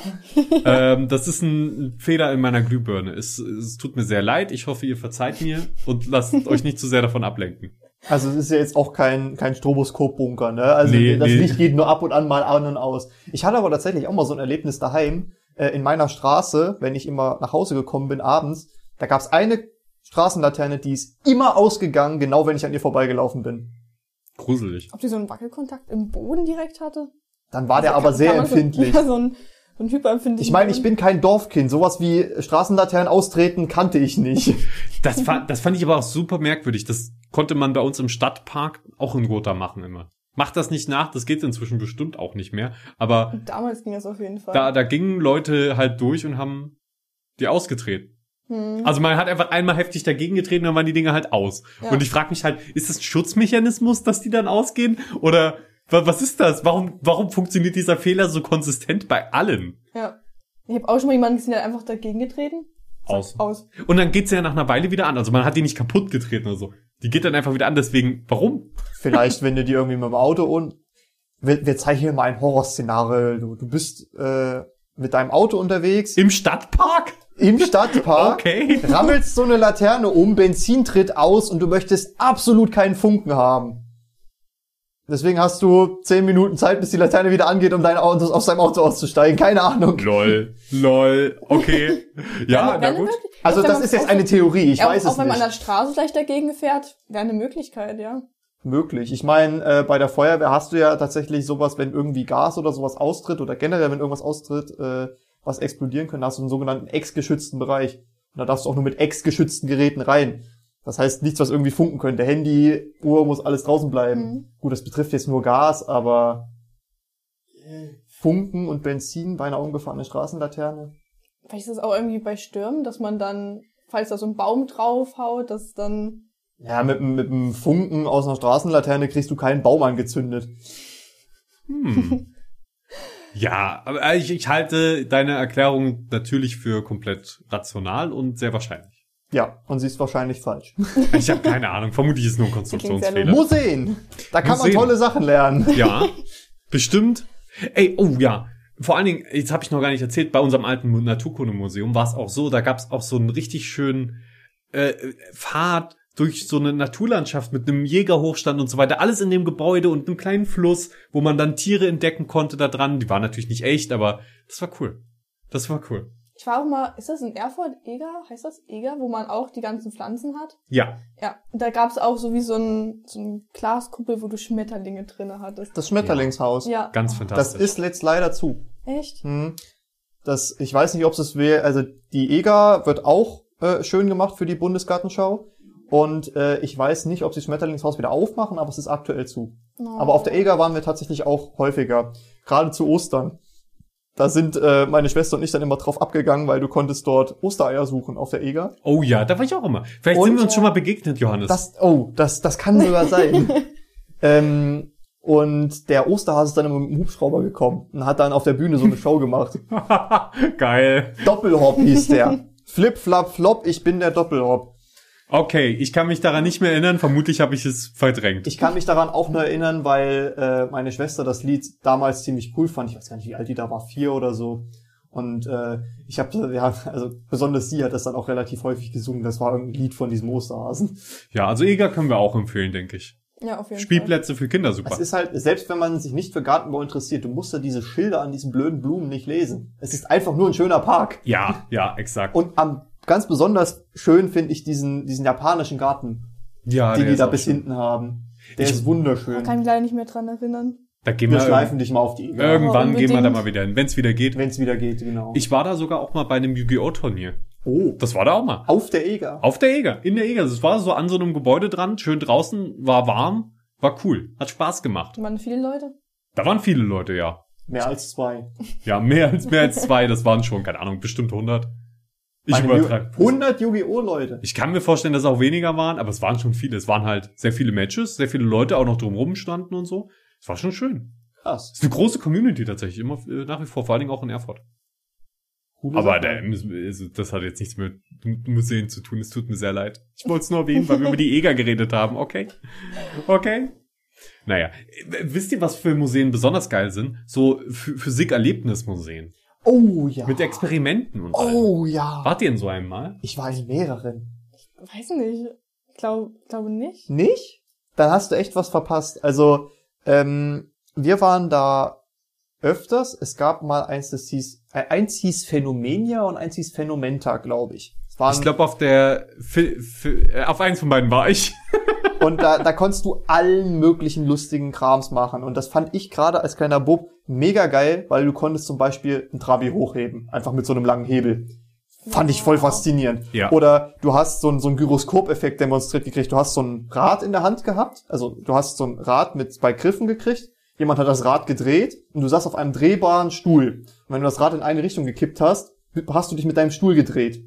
ähm, das ist ein Fehler in meiner Glühbirne. Es, es tut mir sehr leid. Ich hoffe, ihr verzeiht mir und lasst euch nicht zu sehr davon ablenken. Also es ist ja jetzt auch kein, kein Stroboskop-Bunker, ne? Also Nee, das nee. Licht geht nur ab und an mal an und aus. Ich hatte aber tatsächlich auch mal so ein Erlebnis daheim, äh, in meiner Straße, wenn ich immer nach Hause gekommen bin abends, da gab's eine Straßenlaterne, die ist immer ausgegangen, genau wenn ich an ihr vorbeigelaufen bin. Gruselig. Ob die so einen Wackelkontakt im Boden direkt hatte? Dann war der Also aber kann- sehr kann so- empfindlich. Ja, so ein, so ein hyperempfindlich. Ich meine, ich bin kein Dorfkind. Sowas wie Straßenlaternen austreten kannte ich nicht. Das, fand, das fand ich aber auch super merkwürdig. Das konnte man bei uns im Stadtpark auch in Gotha machen immer. Macht das nicht nach, das geht inzwischen bestimmt auch nicht mehr. Aber Damals ging das auf jeden Fall. da, da gingen Leute halt durch und haben die ausgetreten. Hm. Also man hat einfach einmal heftig dagegen getreten, dann waren die Dinge halt aus. Ja. Und ich frage mich halt, ist das ein Schutzmechanismus, dass die dann ausgehen? Oder wa- was ist das? Warum, warum funktioniert dieser Fehler so konsistent bei allen? Ja. Ich habe auch schon mal jemanden gesehen, der einfach dagegen getreten. Aus. Aus. Und dann geht's ja nach einer Weile wieder an. Also man hat die nicht kaputt getreten oder so. Die geht dann einfach wieder an, deswegen, warum? Vielleicht, wenn du die irgendwie mit dem Auto und wir, wir zeichnen hier mal ein Horrorszenario. Du, du bist äh, mit deinem Auto unterwegs Im Stadtpark? Im Stadtpark, Okay. rammelst so eine Laterne um, Benzin tritt aus und du möchtest absolut keinen Funken haben. Deswegen hast du zehn Minuten Zeit, bis die Laterne wieder angeht, um dein Auto aus deinem Auto auszusteigen. Keine Ahnung. Lol, lol, okay. Ja, na gut. Möglichkeit. Also Auch das ist jetzt auch- eine Theorie, ich ja, weiß auch es wenn man an nicht. der Straße vielleicht dagegen fährt, wäre eine Möglichkeit, ja. Möglich. Ich meine, äh, bei der Feuerwehr hast du ja tatsächlich sowas, wenn irgendwie Gas oder sowas austritt oder generell, wenn irgendwas austritt, äh, was explodieren könnte, hast du einen sogenannten ex-geschützten Bereich. Und da darfst du auch nur mit ex-geschützten Geräten rein. Das heißt, nichts, was irgendwie funken könnte. Handy, Uhr, muss alles draußen bleiben. Mhm. Gut, das betrifft jetzt nur Gas, aber Funken und Benzin bei einer umgefahrenen Straßenlaterne. Vielleicht ist es auch irgendwie bei Stürmen, dass man dann, falls da so ein Baum draufhaut, dass dann Ja, mit, dem- mit dem Funken aus einer Straßenlaterne kriegst du keinen Baum angezündet. Hm. Ja, aber ich, ich halte deine Erklärung natürlich für komplett rational und sehr wahrscheinlich. Ja, und sie ist wahrscheinlich falsch. Ich habe keine Ahnung. Vermutlich ist es nur ein Konstruktionsfehler. Museen! Da kann Museen. man tolle Sachen lernen. Ja, bestimmt. Ey, oh ja. vor allen Dingen, jetzt habe ich noch gar nicht erzählt, bei unserem alten Naturkundemuseum war es auch so, da gab es auch so einen richtig schönen äh, Pfad durch so eine Naturlandschaft mit einem Jägerhochstand und so weiter, alles in dem Gebäude und einem kleinen Fluss, wo man dann Tiere entdecken konnte da dran. Die waren natürlich nicht echt, aber das war cool. Das war cool. Ich war auch mal, ist das in Erfurt, Eger? Heißt das Eger? Wo man auch die ganzen Pflanzen hat? Ja, Ja. Und da gab's auch so wie so ein, so ein Glaskuppel, wo du Schmetterlinge drinne hattest. Das Schmetterlingshaus. Ja. ganz Das fantastisch. ist jetzt leider zu. Echt? Hm. Das, ich weiß nicht, ob es wäre, also die EGA wird auch äh, schön gemacht für die Bundesgartenschau. Und äh, ich weiß nicht, ob sie das Schmetterlingshaus wieder aufmachen, aber es ist aktuell zu. Oh. Aber auf der EGA waren wir tatsächlich auch häufiger. Gerade zu Ostern. Da sind äh, meine Schwester und ich dann immer drauf abgegangen, weil du konntest dort Ostereier suchen auf der EGA. oh ja, da war ich auch immer. Vielleicht Und, sind wir uns schon mal begegnet, Johannes. Das, oh, das, das kann sogar sein. ähm, und der Osterhase ist dann immer mit dem Hubschrauber gekommen und hat dann auf der Bühne so eine Show gemacht. Geil. Doppelhop hieß der. Flip, flap, flop, ich bin der Doppelhop. Okay, ich kann mich daran nicht mehr erinnern. Vermutlich habe ich es verdrängt. Ich kann mich daran auch nur erinnern, weil äh, meine Schwester das Lied damals ziemlich cool fand. Ich weiß gar nicht, wie alt die da war, vier oder so. Und äh, ich habe, ja, also besonders sie hat das dann auch relativ häufig gesungen. Das war irgendein Lied von diesem Osterhasen. Ja, also Eger können wir auch empfehlen, denke ich. Ja, auf jeden Spielplätze für Kinder, super. Es ist halt, selbst wenn man sich nicht für Gartenbau interessiert, du musst ja diese Schilder an diesen blöden Blumen nicht lesen. Es ist einfach nur ein schöner Park. Ja, ja, exakt. Und am ganz besonders schön finde ich diesen, diesen japanischen Garten, ja, den die da bis schön. hinten haben. Der Ich- ist wunderschön. Da kann ich mich leider nicht mehr dran erinnern. Da gehen Wir wir, schleifen dich mal auf die Eger, irgendwann gehen wir da mal wieder hin, wenn es wieder geht. wenn es wieder geht, genau. Ich war da sogar auch mal bei einem Yu-Gi-Oh! Turnier. oh, Das war da auch mal. auf der Eger. Auf der Eger, in der Eger. Das war so an so einem Gebäude dran, schön draußen, war warm, war cool, hat Spaß gemacht. Da waren viele Leute. Da waren viele Leute, ja. Mehr als zwei. Ja, mehr als mehr als zwei, das waren schon, keine Ahnung, bestimmt 100. Ich. Yu- 100 Yu-Gi-Oh! Leute. Ich kann mir vorstellen, dass es auch weniger waren, aber es waren schon viele. Es waren halt sehr viele Matches, sehr viele Leute auch noch drumherum standen und so. Es war schon schön. Krass. Es ist eine große Community tatsächlich, immer äh, nach wie vor, vor allen Dingen auch in Erfurt. Coole Aber der, also das hat jetzt nichts mit Museen zu tun. Es tut mir sehr leid. Ich wollte es nur erwähnen, weil wir über die EGA geredet haben. Okay. Okay. Naja, wisst ihr, was für Museen besonders geil sind? So Ph- Physik-Erlebnismuseen. Oh ja. Mit Experimenten und allem. Oh ja. Wart ihr in so einem mal? Ich war in mehreren. Weiß nicht. Glaub, glaube nicht. Nicht? Dann hast du echt was verpasst. Also, ähm, wir waren da öfters. Es gab mal eins, das hieß, äh, eins hieß Phänomenia und eins hieß Phänomenta, glaube ich. Es waren, Ich glaube, auf der, Fi- Fi- äh, auf eins von beiden war ich. Und da, da konntest du allen möglichen lustigen Krams machen. Und das fand ich gerade als kleiner Bub mega geil, weil du konntest zum Beispiel ein Trabi hochheben. Einfach mit so einem langen Hebel. Fand ich voll faszinierend. Ja. Oder du hast so, ein, so einen Gyroskop-Effekt demonstriert gekriegt. Du hast so ein Rad in der Hand gehabt. Also du hast so ein Rad mit zwei Griffen gekriegt. Jemand hat das Rad gedreht und du saßt auf einem drehbaren Stuhl. Und wenn du das Rad in eine Richtung gekippt hast, hast du dich mit deinem Stuhl gedreht.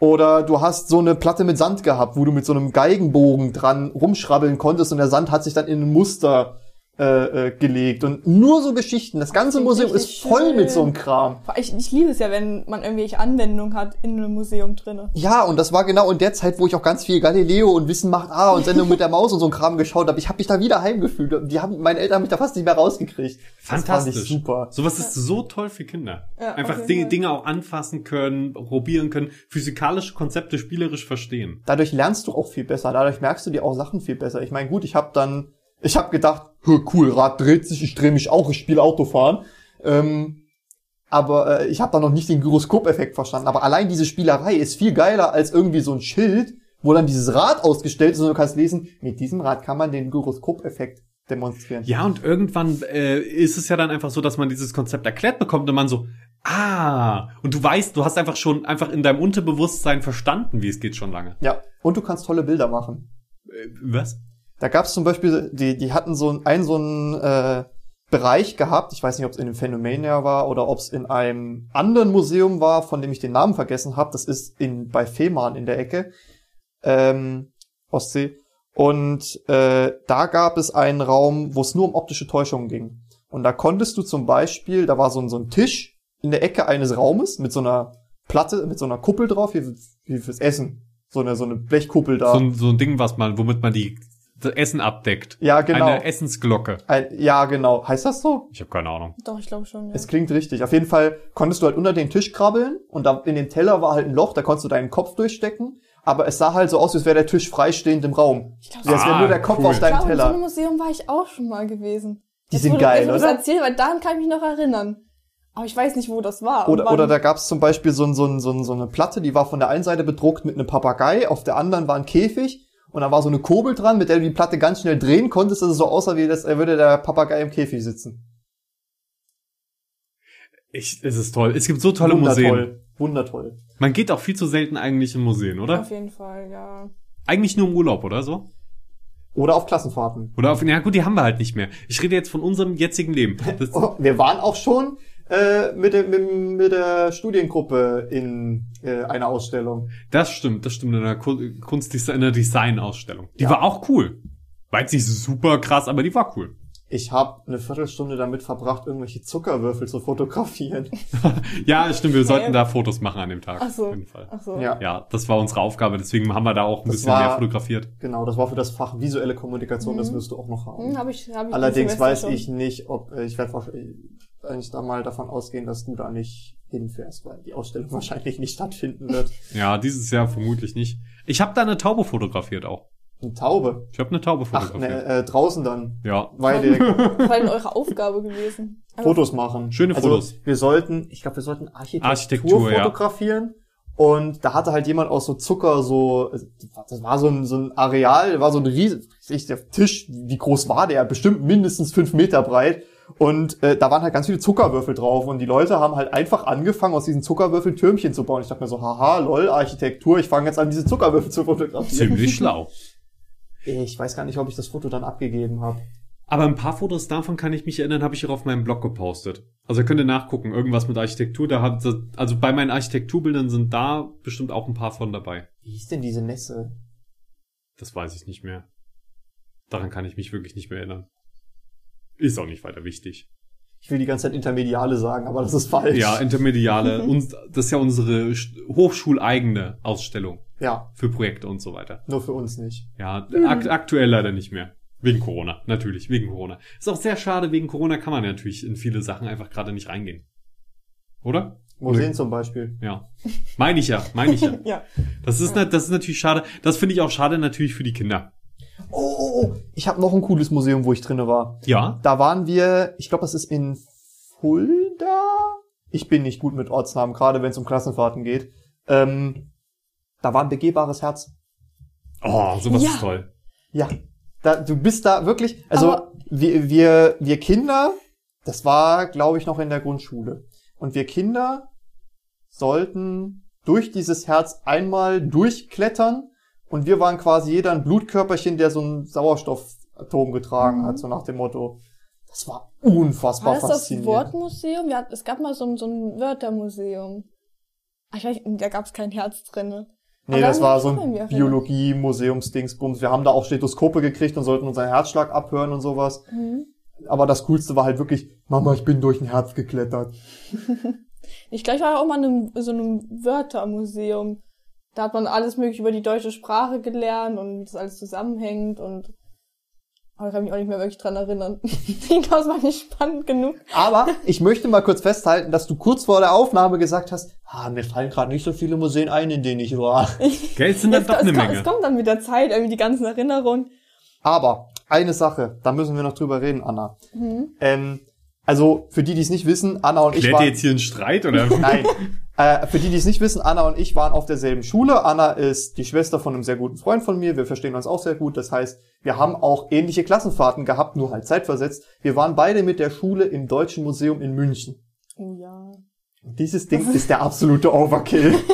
Oder du hast so eine Platte mit Sand gehabt, wo du mit so einem Geigenbogen dran rumschrabbeln konntest und der Sand hat sich dann in ein Muster äh, äh, gelegt. Und nur so Geschichten. Das ganze klingt Museum ist voll schön. mit so einem Kram. Ich, ich liebe es ja, wenn man irgendwelche Anwendungen hat in einem Museum drinne. Ja, und das war genau in der Zeit, wo ich auch ganz viel Galileo und Wissen macht A und Sendung mit der Maus und so ein Kram geschaut habe. Ich habe mich da wieder heimgefühlt. Die haben, meine Eltern haben mich da fast nicht mehr rausgekriegt. Das fand Fantastisch. ich super. Sowas ist so toll für Kinder. Ja, Einfach Dinge. Dinge auch anfassen können, probieren können, physikalische Konzepte spielerisch verstehen. Dadurch lernst du auch viel besser. Dadurch merkst du dir auch Sachen viel besser. Ich meine, gut, ich habe dann, ich habe gedacht, "Hö, cool, Rad dreht sich, ich drehe mich auch, ich spiele Autofahren. Ähm, aber äh, ich habe da noch nicht den Gyroskop-Effekt verstanden. Aber allein diese Spielerei ist viel geiler als irgendwie so ein Schild, wo dann dieses Rad ausgestellt ist und du kannst lesen, mit diesem Rad kann man den Gyroskop-Effekt demonstrieren. Ja, und irgendwann äh, ist es ja dann einfach so, dass man dieses Konzept erklärt bekommt und man so, ah, und du weißt, du hast einfach schon einfach in deinem Unterbewusstsein verstanden, wie es geht schon lange. Ja, und du kannst tolle Bilder machen. Äh, was? Da gab es zum Beispiel, die, die hatten so einen, so einen äh, Bereich gehabt, ich weiß nicht, ob es in dem Phänomenia war oder ob es in einem anderen Museum war, von dem ich den Namen vergessen habe. Das ist in bei Fehmarn in der Ecke, ähm, Ostsee. Und äh, da gab es einen Raum, wo es nur um optische Täuschungen ging. Und da konntest du zum Beispiel, da war so ein, so ein Tisch in der Ecke eines Raumes mit so einer Platte, mit so einer Kuppel drauf, wie, wie fürs Essen. So eine, so eine Blechkuppel da. So, so ein Ding, was man, womit man die das Essen abdeckt. Ja, genau. Eine Essensglocke. Ein, ja, genau. Heißt das so? Ich habe keine Ahnung. Doch, ich glaube schon, ja. Es klingt richtig. Auf jeden Fall konntest du halt unter den Tisch krabbeln und da in dem Teller war halt ein Loch, da konntest du deinen Kopf durchstecken. Aber es sah halt so aus, als wäre der Tisch freistehend im Raum. Ich glaub, Wie als wäre Ah, nur der Kopf cool. auf Ich deinem glaube, in so Teller. einem Museum war ich auch schon mal gewesen. Die Jetzt, sind du- geil, du's oder? erzählst, weil daran kann ich mich noch erinnern. Aber ich weiß nicht, wo das war. Oder, oder da gab es zum Beispiel so, ein, so, ein, so, ein, so eine Platte, die war von der einen Seite bedruckt mit einem Papagei, auf der anderen war ein Käfig und da war so eine Kurbel dran, mit der du die Platte ganz schnell drehen konntest, dass es so aussah, wie das, als würde der Papagei im Käfig sitzen. Ich, es ist toll. Es gibt so tolle Museen. Wundertoll. Wundertoll. Man geht auch viel zu selten eigentlich in Museen, oder? Auf jeden Fall, ja. Eigentlich nur im Urlaub, oder so? Oder auf Klassenfahrten. Oder auf, ja gut, die haben wir halt nicht mehr. Ich rede jetzt von unserem jetzigen Leben. Das, Oh, wir waren auch schon äh, mit, der, mit, mit der Studiengruppe in äh, einer Ausstellung. das stimmt, das stimmt in der Ku- Kunstdesign, in der Design-Ausstellung. Die Ja. war auch cool. War jetzt nicht super krass, aber die war cool. Ich habe eine Viertelstunde damit verbracht, irgendwelche Zuckerwürfel zu fotografieren. Ja, stimmt, wir sollten da Fotos machen an dem Tag. Ach so. Auf jeden Fall. Ach so. Ja. Ja, das war unsere Aufgabe, deswegen haben wir da auch ein Das bisschen war- mehr fotografiert. Genau, das war für das Fach visuelle Kommunikation, das Mhm. wirst du auch noch haben. Hm, hab ich, hab ich Allerdings weiß schon. ich nicht, ob äh, ich werde wahrscheinlich da mal davon ausgehen, dass du da nicht hinfährst, weil die Ausstellung wahrscheinlich nicht stattfinden wird. Ja, dieses Jahr vermutlich nicht. Ich habe da eine Taube fotografiert auch. Eine Taube. Ich habe eine Taube Ach, fotografiert. ne, äh, draußen dann. Ja. Weil war denn eure Aufgabe gewesen. Fotos machen. Schöne also, Fotos. Wir sollten, ich glaube, wir sollten Architektur, Architektur, ja. fotografieren. Und da hatte halt jemand aus so Zucker so, das war so ein, so ein Areal, war so ein riesen, ich, der Tisch, wie groß war der? Bestimmt mindestens fünf Meter breit. Und äh, da waren halt ganz viele Zuckerwürfel drauf und die Leute haben halt einfach angefangen, aus diesen Zuckerwürfeln Türmchen zu bauen. Ich dachte mir so, haha, lol, Architektur, ich fange jetzt an, diese Zuckerwürfel zu fotografieren. Ziemlich schlau. Ich weiß gar nicht, ob ich das Foto dann abgegeben habe. Aber ein paar Fotos davon kann ich mich erinnern, habe ich auch auf meinem Blog gepostet. Also ihr könnt ihr nachgucken, irgendwas mit Architektur. Da hat, also bei meinen Architekturbildern sind da bestimmt auch ein paar von dabei. Wie hieß denn diese Nässe? Das weiß ich nicht mehr. Daran kann ich mich wirklich nicht mehr erinnern. Ist auch nicht weiter wichtig. Ich will die ganze Zeit Intermediale sagen, aber das ist falsch. Ja, Intermediale. uns, das ist ja unsere sch- hochschuleigene Ausstellung ja, für Projekte und so weiter. nur für uns nicht. Ja, ak aktuell leider nicht mehr. Wegen Corona, natürlich, wegen Corona. Ist auch sehr schade, wegen Corona kann man natürlich in viele Sachen einfach gerade nicht reingehen. Oder? Museen zum Beispiel. Ja. Meine ich ja, meine ich ja. Ja. Das ist, das ist natürlich schade. Das finde ich auch schade natürlich für die Kinder. Oh, oh, ich habe noch ein cooles Museum, wo ich drinne war. Ja. Da waren wir, ich glaube, das ist in Fulda. Ich bin nicht gut mit Ortsnamen, gerade wenn es um Klassenfahrten geht. Ähm, da war ein begehbares Herz. Oh, sowas Ja. ist toll. Ja, da, du bist da wirklich, also Aber- wir, wir, wir Kinder, das war, glaube ich, noch in der Grundschule. Und wir Kinder sollten durch dieses Herz einmal durchklettern und wir waren quasi jeder ein Blutkörperchen, der so ein Sauerstoffatom getragen Mhm. hat, so nach dem Motto. Das war unfassbar War das das faszinierend. Wortmuseum? Ja, es gab mal so ein, so ein Wörtermuseum. Ich weiß, da gab es kein Herz drinne. Nee, das war so ein. Biologie-Museumsdingsbums. Wir haben da auch Stethoskope gekriegt und sollten unseren Herzschlag abhören und sowas. Mhm. Aber das Coolste war halt wirklich, Mama, ich bin durch ein Herz geklettert. Ich glaube, ich war auch mal in einem, so einem Wörtermuseum. Da hat man alles mögliche über die deutsche Sprache gelernt und wie das alles zusammenhängt und aber ich kann mich auch nicht mehr wirklich dran erinnern. Ich glaube, das war nicht spannend genug. Aber ich möchte mal kurz festhalten, dass du kurz vor der Aufnahme gesagt hast, ah, mir fallen gerade nicht so viele Museen ein, in denen ich war. Geld sind dann doch es, eine kommt, Menge. es kommt dann mit der Zeit, irgendwie die ganzen Erinnerungen. Aber eine Sache, da müssen wir noch drüber reden, Anna. Mhm. Ähm, also für die, die es nicht wissen, Anna und ich Klärt ihr waren... jetzt hier einen Streit oder? Nein. Äh, für die, die es nicht wissen, Anna und ich waren auf derselben Schule. Anna ist die Schwester von einem sehr guten Freund von mir. Wir verstehen uns auch sehr gut. Das heißt, wir haben auch ähnliche Klassenfahrten gehabt, nur halt zeitversetzt. Wir waren beide mit der Schule im Deutschen Museum in München. Oh ja. Und dieses Ding ist der absolute Overkill.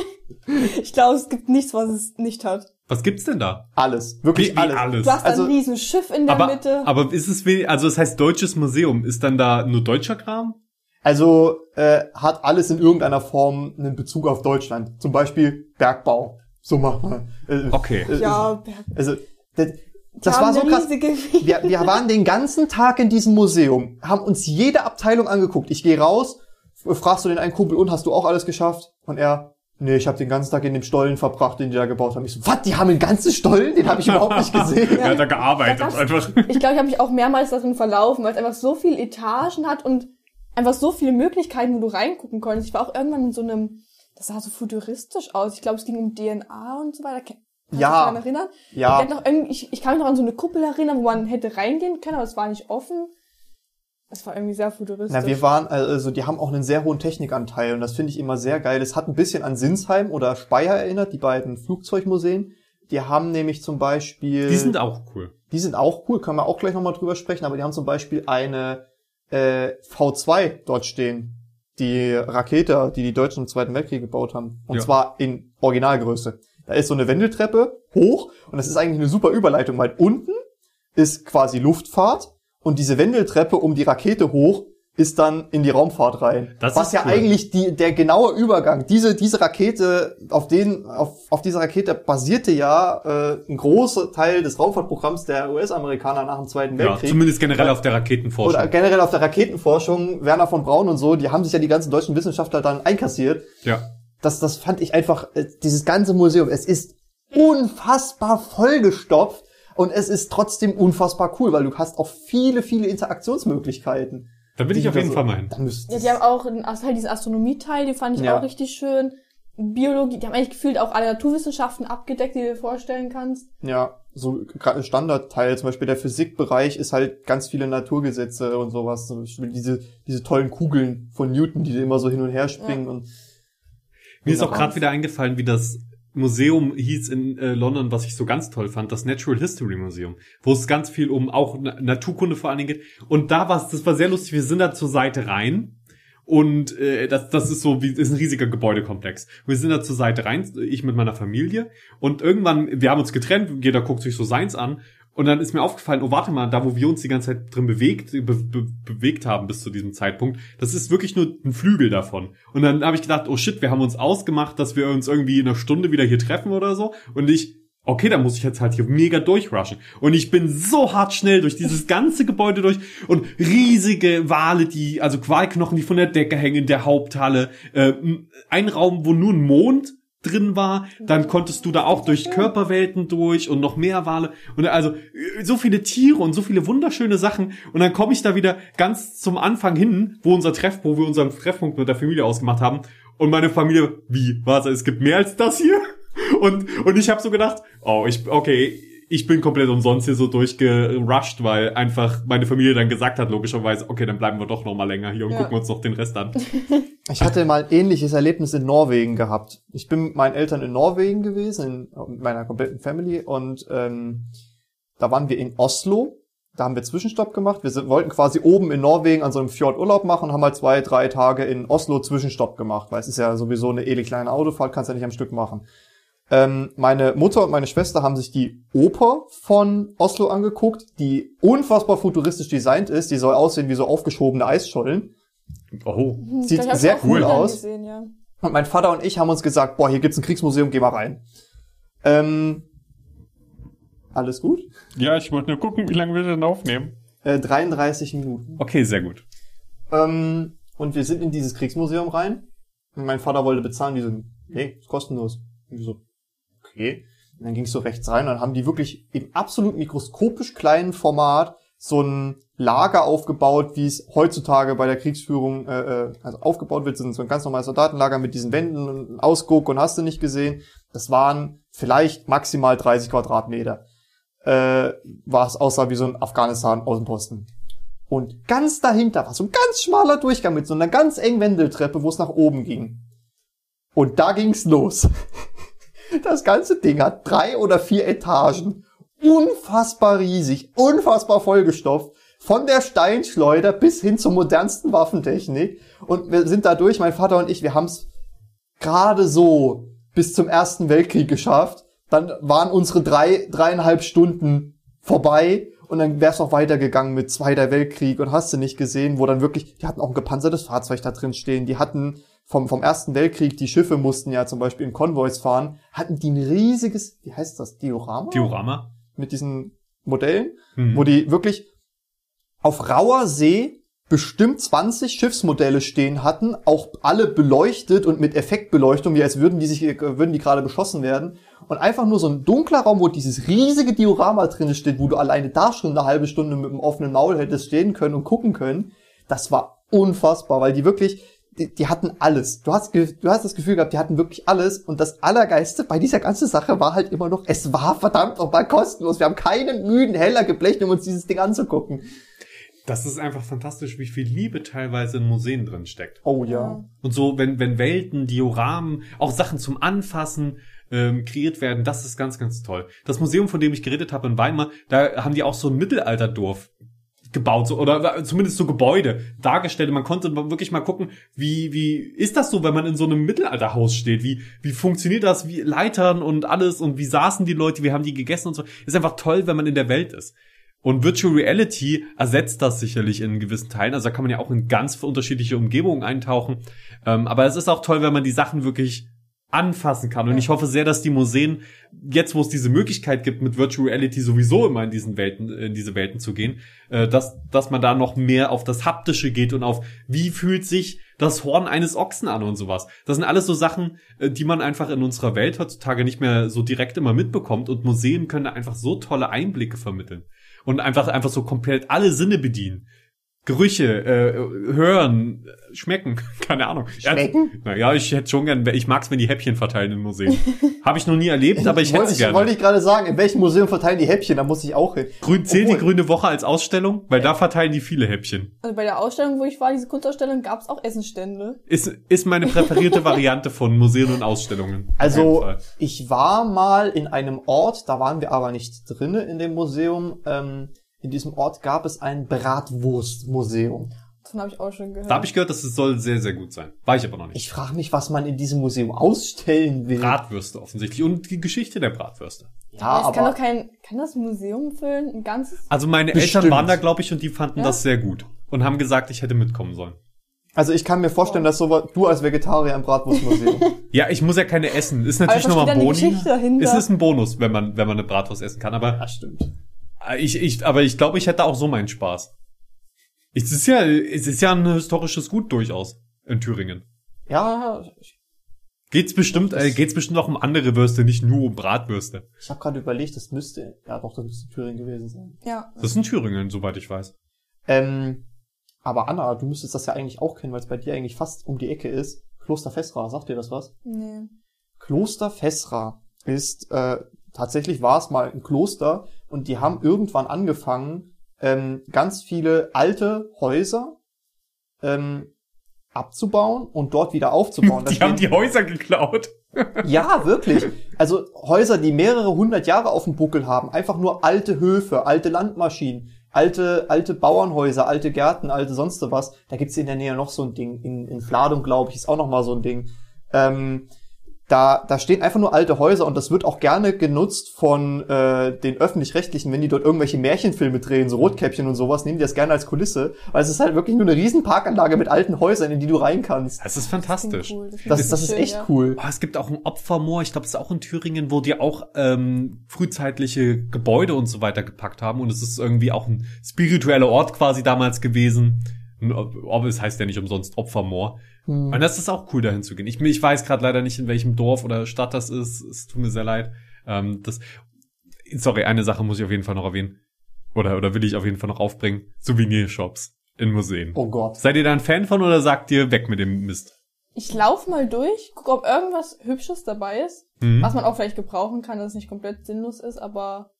Ich glaube, es gibt nichts, was es nicht hat. Was gibt's denn da? Alles. Wirklich Wie, wie alles. alles. Du hast Also- ein riesen Schiff in der Aber, Mitte. aber ist es wenig, also es heißt Deutsches Museum. Ist dann da nur deutscher Kram? Also äh, hat alles in irgendeiner Form einen Bezug auf Deutschland. Zum Beispiel Bergbau. So macht man. Äh, Okay. äh, ja, Berg. Also das, das war so krass. Wir, wir waren den ganzen Tag in diesem Museum, haben uns jede Abteilung angeguckt. Ich gehe raus, fragst du den einen Kumpel und hast du auch alles geschafft? Und er, Nee, ich habe den ganzen Tag in dem Stollen verbracht, den die da gebaut haben. Ich so, was, die haben einen ganzen Stollen? Den habe ich überhaupt nicht gesehen. Er hat da gearbeitet Da einfach. Ich glaube, ich habe mich auch mehrmals darin verlaufen, weil es einfach so viele Etagen hat und einfach so viele Möglichkeiten, wo du reingucken konntest. Ich war auch irgendwann in so einem, das sah so futuristisch aus. Ich glaube, es ging um DNA und so weiter. Kannst du Ja. daran erinnern? Ja. Ich, noch ich, ich kann mich noch an so eine Kuppel erinnern, wo man hätte reingehen können, aber es war nicht offen. Es war irgendwie sehr futuristisch. Na, wir waren, also die haben auch einen sehr hohen Technikanteil und das finde ich immer sehr geil. Es hat ein bisschen an Sinsheim oder Speyer erinnert, die beiden Flugzeugmuseen. Die haben nämlich zum Beispiel. Die sind auch cool. Die sind auch cool, können wir auch gleich nochmal drüber sprechen, aber die haben zum Beispiel eine äh, V2 dort stehen. Die Rakete, die die Deutschen im Zweiten Weltkrieg gebaut haben. Und Ja. zwar in Originalgröße. Da ist so eine Wendeltreppe hoch und das ist eigentlich eine super Überleitung, weil unten ist quasi Luftfahrt und diese Wendeltreppe um die Rakete hoch ist dann in die Raumfahrt rein. Das Was ist ja cool. eigentlich die, der genaue Übergang. Diese, diese Rakete, auf den, auf, auf dieser Rakete basierte ja äh, ein großer Teil des Raumfahrtprogramms der US-Amerikaner nach dem Zweiten Ja, Weltkrieg. zumindest generell auf der Raketenforschung. oder generell auf der Raketenforschung, Werner von Braun und so, die haben sich ja die ganzen deutschen Wissenschaftler dann einkassiert. ja. Das, das fand ich einfach, äh, dieses ganze Museum, es ist unfassbar vollgestopft und es ist trotzdem unfassbar cool, weil du hast auch viele, viele Interaktionsmöglichkeiten. Da will ich auf jeden so- Fall mal hin. Ja, die haben auch halt diesen Astronomieteil, den fand ich Ja. auch richtig schön. Biologie, die haben eigentlich gefühlt auch alle Naturwissenschaften abgedeckt, die du dir vorstellen kannst. Ja, so gerade Standardteil, zum Beispiel der Physikbereich ist halt ganz viele Naturgesetze und sowas. Zum Beispiel diese, diese tollen Kugeln von Newton, die immer so hin und her springen und Mir ist auch gerade wieder eingefallen, wie das Museum hieß in äh, London, was ich so ganz toll fand, das Natural History Museum, wo es ganz viel um auch Na Naturkunde vor allen Dingen geht. Und da war es, das war sehr lustig, wir sind da zur Seite rein und äh, das, das ist so wie ist ein riesiger Gebäudekomplex. Wir sind da zur Seite rein, ich mit meiner Familie und irgendwann, wir haben uns getrennt, jeder guckt sich so seins an und dann ist mir aufgefallen, oh warte mal, da wo wir uns die ganze Zeit drin bewegt, be be bewegt haben bis zu diesem Zeitpunkt, das ist wirklich nur ein Flügel davon. Und dann habe ich gedacht, oh shit, wir haben uns ausgemacht, dass wir uns irgendwie in einer Stunde wieder hier treffen oder so. Und ich, okay, dann muss ich jetzt halt hier mega durchrushen. Und ich bin so hart schnell durch dieses ganze Gebäude durch und riesige Wale, die, also Qualknochen, die von der Decke hängen in der Haupthalle, äh, ein Raum, wo nur ein Mond drin war, dann konntest du da auch durch Körperwelten durch und noch mehr Wale und also äh, so viele Tiere und so viele wunderschöne Sachen und dann komme ich da wieder ganz zum Anfang hin, wo unser Treff, wo wir unseren Treffpunkt mit der Familie ausgemacht haben und meine Familie, wie, was, es gibt mehr als das hier? Und und ich habe so gedacht, oh, ich okay, ich bin komplett umsonst hier so durchgerusht, weil einfach meine Familie dann gesagt hat, logischerweise, okay, dann bleiben wir doch noch mal länger hier und Ja. gucken uns noch den Rest an. Ich hatte mal ein ähnliches Erlebnis in Norwegen gehabt. Ich bin mit meinen Eltern in Norwegen gewesen, in, mit meiner kompletten Family und ähm, da waren wir in Oslo. Da haben wir Zwischenstopp gemacht. Wir sind, wollten quasi oben in Norwegen an so einem Fjord Urlaub machen, haben halt zwei, drei Tage in Oslo Zwischenstopp gemacht, weil es ist ja sowieso eine ewig kleine Autofahrt, kannst ja nicht am Stück machen. Ähm, meine Mutter und meine Schwester haben sich die Oper von Oslo angeguckt, die unfassbar futuristisch designt ist. Die soll aussehen wie so aufgeschobene Eisschollen. Oh. Sieht hab ich sehr cool aus. Gesehen, ja. Und mein Vater und ich haben uns gesagt, boah, hier gibt's ein Kriegsmuseum, geh mal rein. Ähm, alles gut? Ja, ich wollte nur gucken, wie lange wir denn aufnehmen. Äh, 33 Minuten. Okay, sehr gut. Ähm, und wir sind in dieses Kriegsmuseum rein. Und mein Vater wollte bezahlen, die so, nee, ist kostenlos. Und wir so, okay. Und dann ging's so rechts rein und dann haben die wirklich im absolut mikroskopisch kleinen Format so ein Lager aufgebaut, wie es heutzutage bei der Kriegsführung äh, äh, also aufgebaut wird, ein so ein ganz normales Soldatenlager mit diesen Wänden und Ausguck und hast du nicht gesehen. Das waren vielleicht maximal 30 Quadratmeter. Äh, war es aussah wie so ein Afghanistan-Außenposten. Und ganz dahinter war so ein ganz schmaler Durchgang mit so einer ganz engen Wendeltreppe, wo es nach oben ging. Und da ging's los. Das ganze Ding hat drei oder vier Etagen. Unfassbar riesig, unfassbar vollgestopft. Von der Steinschleuder bis hin zur modernsten Waffentechnik. Und wir sind da durch, mein Vater und ich, wir haben's gerade so bis zum Ersten Weltkrieg geschafft. Dann waren unsere drei, dreieinhalb Stunden vorbei und dann wär's auch weitergegangen mit Zweiter Weltkrieg und hast du nicht gesehen, wo dann wirklich, die hatten auch ein gepanzertes Fahrzeug da drin stehen, die hatten vom, vom Ersten Weltkrieg, die Schiffe mussten ja zum Beispiel in Konvois fahren, hatten die ein riesiges, wie heißt das, Diorama? Diorama. Mit diesen Modellen, Mhm. wo die wirklich auf rauer See bestimmt 20 Schiffsmodelle stehen hatten, auch alle beleuchtet und mit Effektbeleuchtung, wie als würden die sich, würden die gerade beschossen werden. Und einfach nur so ein dunkler Raum, wo dieses riesige Diorama drin steht, wo du alleine da schon eine halbe Stunde mit dem offenen Maul hättest stehen können und gucken können. Das war unfassbar, weil die wirklich, die, die hatten alles. Du hast, du hast das Gefühl gehabt, die hatten wirklich alles. Und das Allergeiste bei dieser ganzen Sache war halt immer noch, es war verdammt nochmal kostenlos. Wir haben keinen müden Heller geblecht, um uns dieses Ding anzugucken. Das ist einfach fantastisch, wie viel Liebe teilweise in Museen drin steckt. Oh ja. Und so, wenn, wenn Welten, Dioramen, auch Sachen zum Anfassen ähm, kreiert werden, das ist ganz, ganz toll. Das Museum, von dem ich geredet habe in Weimar, da haben die auch so ein Mittelalterdorf gebaut, so, oder zumindest so Gebäude dargestellt. Man konnte wirklich mal gucken, wie, wie ist das so, wenn man in so einem Mittelalterhaus steht? Wie, wie funktioniert das? Wie Leitern und alles und wie saßen die Leute? Wie haben die gegessen und so? Ist einfach toll, wenn man in der Welt ist. Und Virtual Reality ersetzt das sicherlich in gewissen Teilen. Also da kann man ja auch in ganz unterschiedliche Umgebungen eintauchen. Ähm, aber es ist auch toll, wenn man die Sachen wirklich anfassen kann. Und ich hoffe sehr, dass die Museen, jetzt wo es diese Möglichkeit gibt, mit Virtual Reality sowieso immer in diesen Welten, in diese Welten zu gehen, äh, dass, dass man da noch mehr auf das Haptische geht und auf, wie fühlt sich das Horn eines Ochsen an und sowas. Das sind alles so Sachen, äh, die man einfach in unserer Welt heutzutage nicht mehr so direkt immer mitbekommt und Museen können da einfach so tolle Einblicke vermitteln und einfach einfach so komplett alle Sinne bedienen. Gerüche, äh, hören, schmecken, keine Ahnung. Schmecken? Ja, naja, ich hätte schon gern, ich mag's, wenn die Häppchen verteilen in Museen. Habe ich noch nie erlebt, aber ich hätte gerne. wollte ich gerade sagen, in welchem Museum verteilen die Häppchen? Da muss ich auch hin. Grün, zählt die Obwohl- Grüne Woche als Ausstellung? Weil da verteilen die viele Häppchen. Also bei der Ausstellung, wo ich war, diese Kunstausstellung, gab es auch Essenstände. Ist, ist meine präferierte Variante von Museen und Ausstellungen. Also ich war mal in einem Ort, da waren wir aber nicht drinne in dem Museum. Ähm, in diesem Ort gab es ein Bratwurstmuseum. Davon habe ich auch schon gehört. Da habe ich gehört, dass es soll sehr, sehr gut sein. War ich aber noch nicht. Ich frage mich, was man in diesem Museum ausstellen will. Bratwürste offensichtlich und die Geschichte der Bratwürste. ja, Aber es kann aber doch kein, kann das Museum füllen? Ein ganzes? Also meine Bestimmt. Eltern waren da, glaube ich, und die fanden Ja? das sehr gut und haben gesagt, ich hätte mitkommen sollen. also ich kann mir vorstellen, dass sowas du als Vegetarier im Bratwurstmuseum. Ja, ich muss ja keine essen. Ist natürlich nochmal ein Geschichte dahinter. Es ist ein Bonus, wenn man, wenn man eine Bratwurst essen kann. Aber ja, stimmt. Ich, ich, aber ich glaube, ich hätte auch so meinen Spaß. Es ist ja, es ist ja ein historisches Gut durchaus in Thüringen. Ja, Geht's bestimmt, äh, geht's bestimmt auch um andere Würste, nicht nur um Bratwürste. ich habe gerade überlegt, das müsste ja doch, das müsste Thüringen gewesen sein. Ja. Das ist in Thüringen, soweit ich weiß. Ähm, aber Anna, du müsstest das ja eigentlich auch kennen, weil es bei dir eigentlich fast um die Ecke ist. Kloster Fessra, sagt dir das was? Nee. Kloster Fessra ist, äh, tatsächlich war es mal ein Kloster und die haben irgendwann angefangen, ähm, ganz viele alte Häuser ähm, abzubauen und dort wieder aufzubauen. Da Die haben die Häuser geklaut. ja, wirklich. Also Häuser, die mehrere hundert Jahre auf dem Buckel haben, einfach nur alte Höfe, alte Landmaschinen, alte, alte Bauernhäuser, alte Gärten, alte sonst was. Da gibt's in der Nähe noch so ein Ding. In, in Fladung, glaube ich, ist auch noch mal so ein Ding. Ähm, da, da stehen einfach nur alte Häuser und das wird auch gerne genutzt von äh, den öffentlich-rechtlichen, wenn die dort irgendwelche Märchenfilme drehen, so Rotkäppchen und sowas, nehmen die das gerne als Kulisse, weil es ist halt wirklich nur eine riesen Parkanlage mit alten Häusern, in die du rein kannst. Das ist fantastisch. cool. klingt Das, richtig das ist schön, echt ja. cool. Oh, es gibt auch ein Opfermoor, ich glaube, es ist auch in Thüringen, wo die auch ähm, frühzeitliche Gebäude und so weiter gepackt haben. Und es ist irgendwie auch ein spiritueller Ort quasi damals gewesen. Ob- Ob- Es heißt ja nicht umsonst Opfermoor. Hm. Und das ist auch cool, dahin zu gehen. Ich, ich weiß gerade leider nicht, in welchem Dorf oder Stadt das ist. Es tut mir sehr leid. Ähm, das, sorry, eine Sache muss ich auf jeden Fall noch erwähnen. Oder, oder will ich auf jeden Fall noch aufbringen. Souvenirshops in Museen. Oh Gott. Seid ihr da ein Fan von oder sagt ihr weg mit dem Mist? Ich laufe mal durch, gucke, ob irgendwas Hübsches dabei ist, Mhm. was man auch vielleicht gebrauchen kann, dass es nicht komplett sinnlos ist, aber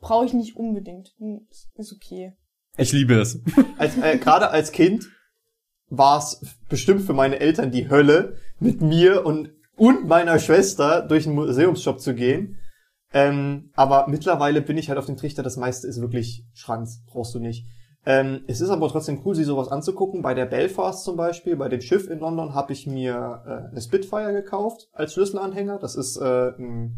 brauche ich nicht unbedingt. Hm, ist okay. Ich liebe es. als, äh, gerade als Kind war es bestimmt für meine Eltern die Hölle, mit mir und, und meiner Schwester durch einen Museumsshop zu gehen. Ähm, aber mittlerweile bin ich halt auf dem Trichter, das meiste ist wirklich Schranz, brauchst du nicht. Ähm, es ist aber trotzdem cool, sich sowas anzugucken. Bei der Belfast zum Beispiel, bei dem Schiff in London, habe ich mir äh, eine Spitfire gekauft als Schlüsselanhänger. Das ist äh, ein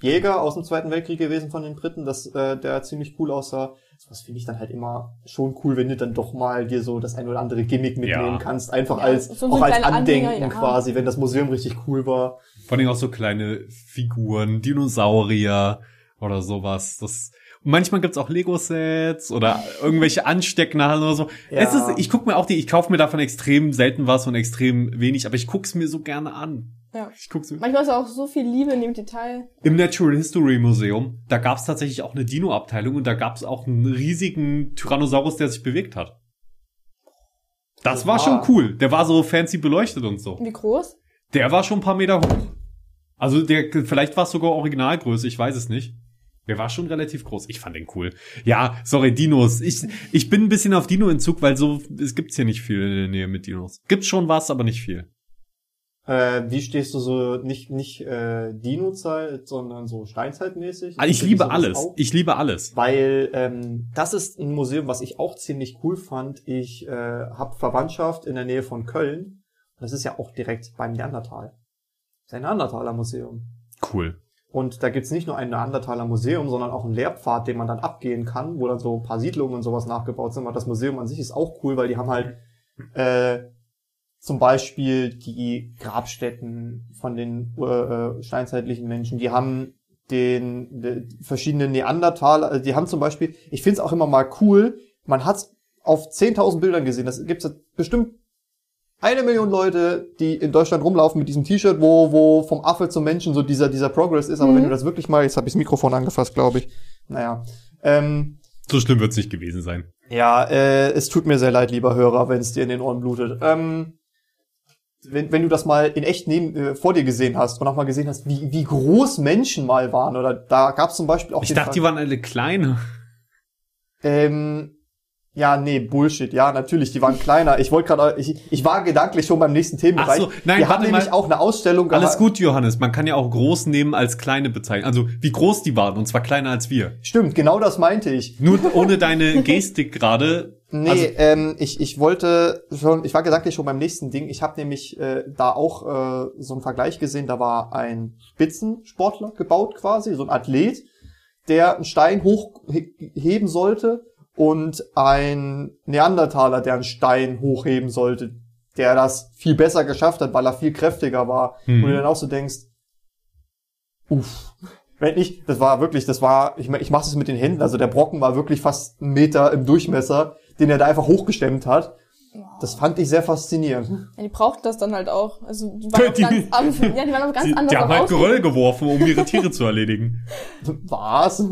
Jäger aus dem Zweiten Weltkrieg gewesen von den Briten, das, äh, der ziemlich cool aussah. Was finde ich dann halt immer schon cool, wenn du dann doch mal dir so das ein oder andere Gimmick mitnehmen Ja. kannst. Einfach Ja, als, so- auch als Andenken Anhänger, ja. quasi, wenn das Museum richtig cool war. Vor allem auch so kleine Figuren, Dinosaurier oder sowas. Das manchmal gibt's auch Lego-Sets oder irgendwelche Anstecknadeln oder so. Ja. Es ist, ich guck mir auch die, ich kaufe mir davon extrem selten was und extrem wenig, aber ich guck's mir so gerne an. Ja. Ich guck's mir. Manchmal ist auch so viel Liebe in dem Detail. Im Natural History Museum, da gab's tatsächlich auch eine Dino-Abteilung und da gab's auch einen riesigen Tyrannosaurus, der sich bewegt hat. Das war schon cool. Der war so fancy beleuchtet und so. Wie groß? Der war schon ein paar Meter hoch. Also der, vielleicht war es sogar Originalgröße, ich weiß es nicht. Der war schon relativ groß. Ich fand den cool. Ja, sorry, Dinos. Ich, ich bin ein bisschen auf Dino-Entzug, weil so, es gibt's hier nicht viel in der Nähe mit Dinos. Gibt's schon was, aber nicht viel. Äh, wie stehst du so nicht nicht äh, Dino-Zeit, sondern so Steinzeitmäßig? Also ich liebe alles. auch? Ich liebe alles. Weil ähm, das ist ein Museum, was ich auch ziemlich cool fand. Ich äh, habe Verwandtschaft in der Nähe von Köln. Das ist ja auch direkt beim Neandertal. Das ist ein Neandertaler Museum. Cool. Und da gibt's nicht nur ein Neandertaler Museum, sondern auch einen Lehrpfad, den man dann abgehen kann, wo dann so ein paar Siedlungen und sowas nachgebaut sind. Aber das Museum an sich ist auch cool, weil die haben halt äh, zum Beispiel die Grabstätten von den äh, äh, steinzeitlichen Menschen. Die haben den die verschiedene Neandertaler, also die haben zum Beispiel, ich find's auch immer mal cool, man hat's auf 10.000 Bildern gesehen, das gibt's bestimmt eine Million Leute, die in Deutschland rumlaufen mit diesem T-Shirt, wo, wo vom Affe zum Menschen so dieser, dieser Progress ist. Aber Mhm. wenn du das wirklich mal, jetzt habe ich das Mikrofon angefasst, glaube ich. Naja. Ähm, So schlimm wird's nicht gewesen sein. ja, äh, es tut mir sehr leid, lieber Hörer, wenn es dir in den Ohren blutet. Ähm, wenn, wenn du das mal in echt neben, äh, vor dir gesehen hast und auch mal gesehen hast, wie, wie groß Menschen mal waren, oder da gab es zum Beispiel auch Ich dachte, Fall- die waren alle kleine. ähm, ja, nee, Bullshit. Ja, natürlich, die waren kleiner. Ich wollte gerade, ich, ich war gedanklich schon beim nächsten Themenbereich. Ach so, nein, Wir haben nämlich mal. auch eine Ausstellung Alles gut, Johannes. Man kann ja auch groß nehmen als kleine bezeichnen. Also wie groß die waren, und zwar kleiner als wir. Stimmt, genau das meinte ich. Nur ohne deine Gestik gerade. Nee, Also- ähm, ich, ich wollte schon, ich war gedanklich schon beim nächsten Ding. Ich habe nämlich äh, da auch äh, so einen Vergleich gesehen. Da war ein Spitzensportler gebaut quasi, so ein Athlet, der einen Stein hochheben sollte und ein Neandertaler, der einen Stein hochheben sollte, der das viel besser geschafft hat, weil er viel kräftiger war. Hm. Und du dann auch so denkst, uff. Wenn ich, das war wirklich, das war, ich, ich mache es mit den Händen, also der Brocken war wirklich fast einen Meter im Durchmesser, den er da einfach hochgestemmt hat. Das fand ich sehr faszinierend. Ja, die brauchten das dann halt auch. Also die waren Die- ganz, anders, ja, die waren auch ganz Die, anders die haben halt. Geröll geworfen, um ihre Tiere zu erledigen. Was?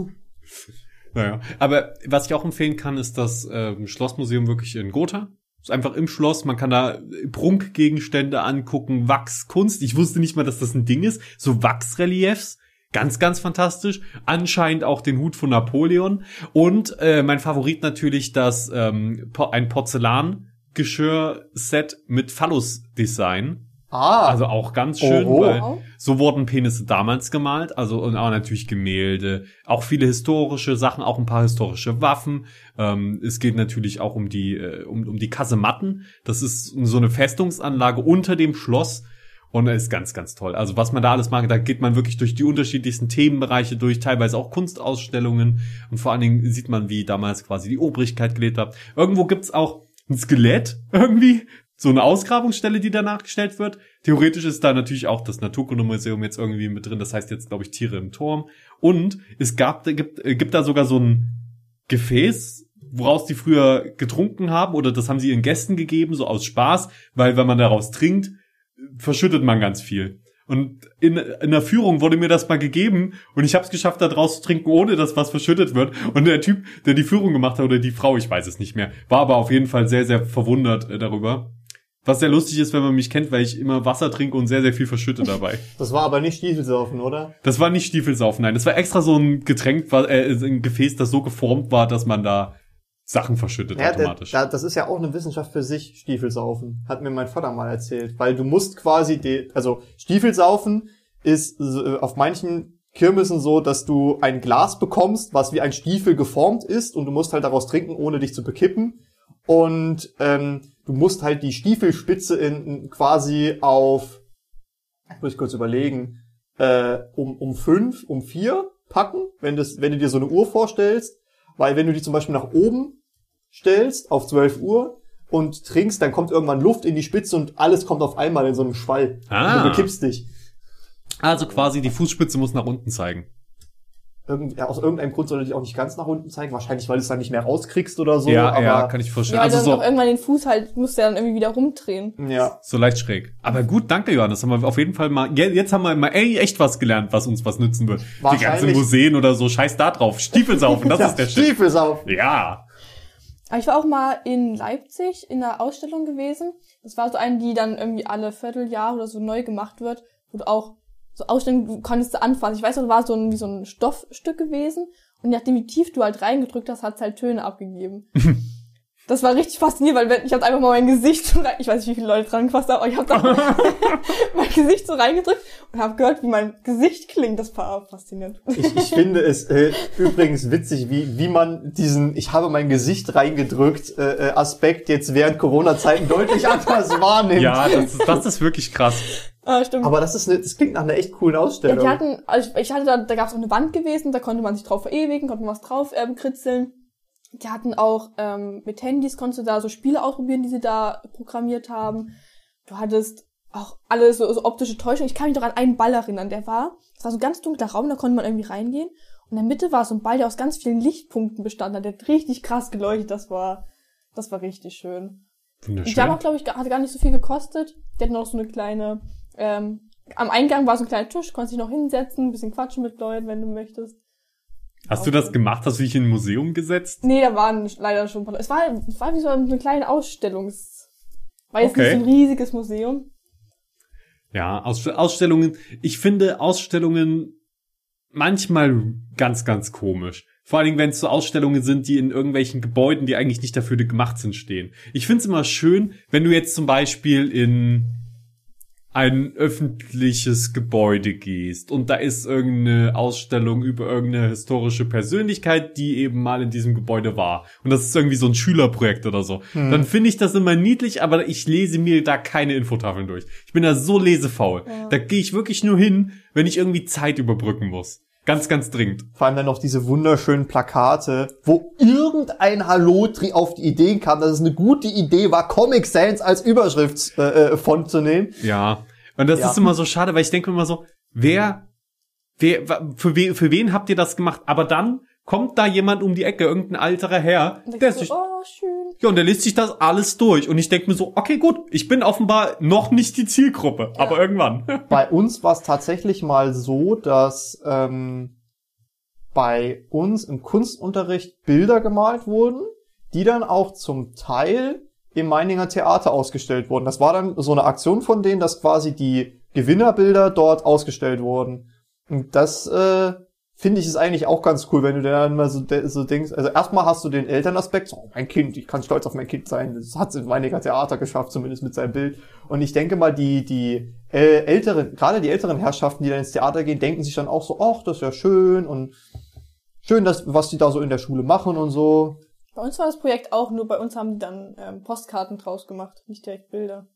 Naja. Aber was ich auch empfehlen kann, ist das ähm, Schlossmuseum wirklich in Gotha. Ist einfach im Schloss, man kann da Prunkgegenstände angucken, Wachskunst. Ich wusste nicht mal, dass das ein Ding ist. So Wachsreliefs. Ganz, ganz fantastisch. Anscheinend auch den Hut von Napoleon. Und äh, mein Favorit natürlich das ähm, ein Porzellangeschirr-Set mit Phallus-Design. Ah, Also auch ganz schön, Oho. weil so wurden Penisse damals gemalt, also und auch natürlich Gemälde, auch viele historische Sachen, auch ein paar historische Waffen. Ähm, es geht natürlich auch um die äh, um, um die Kasematten. Das ist so eine Festungsanlage unter dem Schloss und es ist ganz ganz toll. Also was man da alles mag, da geht man wirklich durch die unterschiedlichsten Themenbereiche durch, teilweise auch Kunstausstellungen und vor allen Dingen sieht man, wie damals quasi die Obrigkeit gelebt hat. Irgendwo gibt's auch ein Skelett irgendwie, so eine Ausgrabungsstelle, die danach gestellt wird. Theoretisch ist da natürlich auch das Naturkundemuseum jetzt irgendwie mit drin. Das heißt jetzt, glaube ich, Tiere im Turm. Und es gab, gibt, äh, gibt da sogar so ein Gefäß, woraus die früher getrunken haben oder das haben sie ihren Gästen gegeben, so aus Spaß, weil wenn man daraus trinkt, verschüttet man ganz viel. Und in, in der Führung wurde mir das mal gegeben und ich habe es geschafft, da draus zu trinken, ohne dass was verschüttet wird. Und der Typ, der die Führung gemacht hat, oder die Frau, ich weiß es nicht mehr, war aber auf jeden Fall sehr, sehr verwundert äh, darüber. Was sehr lustig ist, wenn man mich kennt, weil ich immer Wasser trinke und sehr, sehr viel verschütte dabei. das war aber nicht Stiefelsaufen, oder? Das war nicht Stiefelsaufen, nein. Das war extra so ein Getränk, äh, ein Gefäß, das so geformt war, dass man da Sachen verschüttet Ja, automatisch. da, das ist ja auch eine Wissenschaft für sich, Stiefelsaufen. Hat mir mein Vater mal erzählt. Weil du musst quasi, die, also Stiefelsaufen ist äh, auf manchen Kirmessen so, dass du ein Glas bekommst, was wie ein Stiefel geformt ist und du musst halt daraus trinken, ohne dich zu bekippen. Und ähm, du musst halt die Stiefelspitze in, quasi auf, muss ich kurz überlegen, äh, um, um fünf, um vier packen, wenn, das, wenn du dir so eine Uhr vorstellst. Weil wenn du die zum Beispiel nach oben stellst, auf 12 Uhr, und trinkst, dann kommt irgendwann Luft in die Spitze und alles kommt auf einmal in so einem Schwall. Ah. Und du bekippst dich. also quasi die Fußspitze muss nach unten zeigen. Irgend, ja, aus irgendeinem Grund soll er die auch nicht ganz nach unten zeigen. Wahrscheinlich, weil du es dann nicht mehr rauskriegst oder so. ja, aber, ja, kann ich Ja, vorstellen. weil also so, auch irgendwann den Fuß halt, musst du ja dann irgendwie wieder rumdrehen. ja. so leicht schräg. Aber gut, danke, Johannes. Haben wir auf jeden Fall mal, je- jetzt haben wir mal ey, echt was gelernt, was uns was nützen wird. Die ganzen Museen oder so, scheiß da drauf. Stiefelsaufen, das ja, ist der Shit. Stiefelsau. Ja. Aber ich war auch mal in Leipzig in einer Ausstellung gewesen. Das war so eine, die dann irgendwie alle Vierteljahre oder so neu gemacht wird, wo du auch so Ausstellungen du konntest du anfassen. Ich weiß noch, war so ein, wie so ein Stoffstück gewesen und nachdem wie tief du halt reingedrückt hast, hat's halt Töne abgegeben. Das war richtig faszinierend, weil wenn, ich habe einfach mal mein Gesicht so rein, ich weiß nicht, wie viele Leute dran gefasst haben, aber ich habe da mein Gesicht so reingedrückt und habe gehört, wie mein Gesicht klingt. Das war faszinierend. Ich, ich finde es äh, übrigens witzig, wie, wie man diesen Ich habe mein Gesicht reingedrückt äh, äh, Aspekt jetzt während Corona-Zeiten deutlich anders wahrnimmt. Ja, das ist, das ist wirklich krass. Ah, stimmt. Aber das ist eine, das klingt nach einer echt coolen Ja, Ausstellung. die hatten, also ich, ich hatte da, da gab es auch eine Wand gewesen, da konnte man sich drauf verewigen, konnte man was drauf ähm, kritzeln. Die hatten auch ähm, mit Handys konntest du da so Spiele ausprobieren, die sie da programmiert haben. Du hattest auch alle so, so optische Täuschungen. Ich kann mich doch an einen Ball erinnern, der war, es war so ein ganz dunkler Raum, da konnte man irgendwie reingehen. Und in der Mitte war so ein Ball, der aus ganz vielen Lichtpunkten bestand hat, der hat richtig krass geleuchtet. Das war, das war richtig schön. Und die haben Wunderschön. auch, glaube ich, hatte gar nicht so viel gekostet. Die hatten noch so eine kleine, ähm, am Eingang war so ein kleiner Tisch, konntest dich noch hinsetzen, ein bisschen quatschen mit Leuten, wenn du möchtest. Hast du das gemacht? Hast du dich in ein Museum gesetzt? Nee, da waren leider schon ein paar Leute. Es war, es war wie so eine kleine Ausstellung. Es war jetzt Okay. nicht so ein riesiges Museum. Ja, Aus Ausstellungen. Ich finde Ausstellungen manchmal ganz, ganz komisch. Vor allen Dingen, wenn es so Ausstellungen sind, die in irgendwelchen Gebäuden, die eigentlich nicht dafür gemacht sind, stehen. Ich finde es immer schön, wenn du jetzt zum Beispiel in ein öffentliches Gebäude gehst und da ist irgendeine Ausstellung über irgendeine historische Persönlichkeit, die eben mal in diesem Gebäude war. Und das ist irgendwie so ein Schülerprojekt oder so. Dann finde ich das immer niedlich, aber ich lese mir da keine Infotafeln durch. Ich bin da so lesefaul. Ja. Da gehe ich wirklich nur hin, wenn ich irgendwie Zeit überbrücken muss. Ganz, ganz dringend. Vor allem dann noch diese wunderschönen Plakate, wo irgendein Hallotri auf die Idee kam, dass es eine gute Idee war, Comic Sans als Überschriftsfont äh, Font zu nehmen. Ja. Und das Ja. ist immer so schade, weil ich denke immer so, wer, wer, für, we, für wen habt ihr das gemacht? Aber dann kommt da jemand um die Ecke, irgendein alterer Herr, Und der denkst sich, oh, schön. ja, und der liest sich das alles durch. Und ich denke mir so, okay, gut, ich bin offenbar noch nicht die Zielgruppe, Ja. aber irgendwann. Bei uns war es tatsächlich mal so, dass ähm, bei uns im Kunstunterricht Bilder gemalt wurden, die dann auch zum Teil im Meininger Theater ausgestellt wurden. Das war dann so eine Aktion von denen, dass quasi die Gewinnerbilder dort ausgestellt wurden. Und das äh, finde ich ist eigentlich auch ganz cool, wenn du dann mal so, so denkst. Also erstmal hast du den Elternaspekt, so, oh, mein Kind, ich kann stolz auf mein Kind sein. Das hat es im Meininger Theater geschafft, zumindest mit seinem Bild. Und ich denke mal, die, die äh, älteren, gerade die älteren Herrschaften, die dann ins Theater gehen, denken sich dann auch so, ach, das ist ja schön und schön, dass, was die da so in der Schule machen und so. Bei uns war das Projekt auch, nur bei uns haben die dann ähm, Postkarten draus gemacht, nicht direkt Bilder.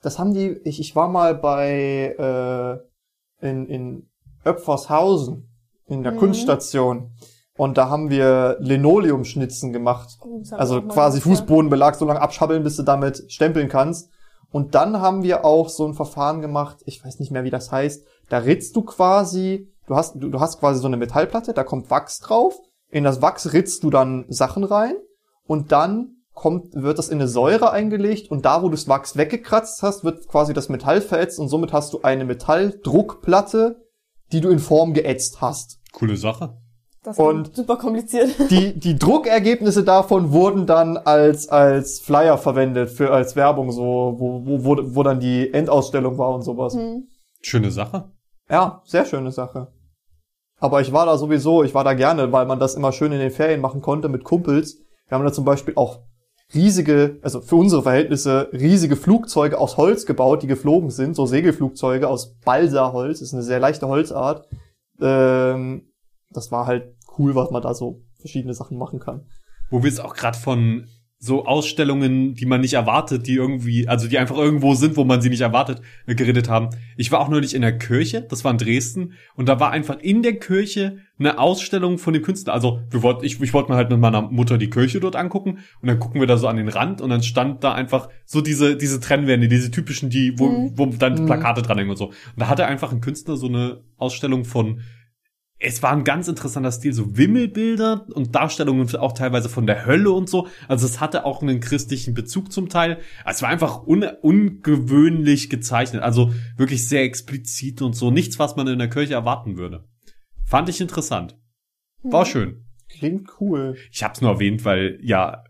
Das haben die, ich, ich war mal bei, äh, in, in Öpfershausen, in der Mhm. Kunststation. Und da haben wir Linoleumschnitzen gemacht. Oh, Also quasi Fußbodenbelag so lange abschabbeln, bis du damit stempeln kannst. Und dann haben wir auch so ein Verfahren gemacht, ich weiß nicht mehr, wie das heißt. Da ritzt du quasi, du hast, du, du hast quasi so eine Metallplatte, da kommt Wachs drauf. In das Wachs ritzt du dann Sachen rein und dann kommt, wird das in eine Säure eingelegt und da, wo du das Wachs weggekratzt hast, wird quasi das Metall verätzt und somit hast du eine Metalldruckplatte, die du in Form geätzt hast. Coole Sache. Das und- super kompliziert. Die, die Druckergebnisse davon wurden dann als, als Flyer verwendet, für als Werbung, so, wo, wo, wo, wo dann die Endausstellung war und sowas. Hm. Schöne Sache. Ja, sehr schöne Sache. Aber ich war da sowieso, ich war da gerne, weil man das immer schön in den Ferien machen konnte mit Kumpels. Wir haben da zum Beispiel auch riesige, also für unsere Verhältnisse, riesige Flugzeuge aus Holz gebaut, die geflogen sind, so Segelflugzeuge aus Balsaholz, ist eine sehr leichte Holzart. Ähm, das war halt cool, was man da so verschiedene Sachen machen kann. Wo wir es auch gerade von so Ausstellungen, die man nicht erwartet, die irgendwie, also die einfach irgendwo sind, wo man sie nicht erwartet, äh, geredet haben. Ich war auch neulich in der Kirche, das war in Dresden, und da war einfach in der Kirche eine Ausstellung von dem Künstler. Also wir wollten, ich, ich wollte mir halt mit meiner Mutter die Kirche dort angucken und dann gucken wir da so an den Rand und dann stand da einfach so diese diese Trennwände, diese typischen, die wo, Mhm. wo dann Mhm. Plakate dran hängen und so. Und da hatte einfach ein Künstler so eine Ausstellung von es war ein ganz interessanter Stil, so Wimmelbilder und Darstellungen auch teilweise von der Hölle und so. Also es hatte auch einen christlichen Bezug zum Teil. Es war einfach un ungewöhnlich gezeichnet, also wirklich sehr explizit und so. Nichts, was man in der Kirche erwarten würde. Fand ich interessant. War schön. Klingt cool. Ich hab's nur erwähnt, weil ja,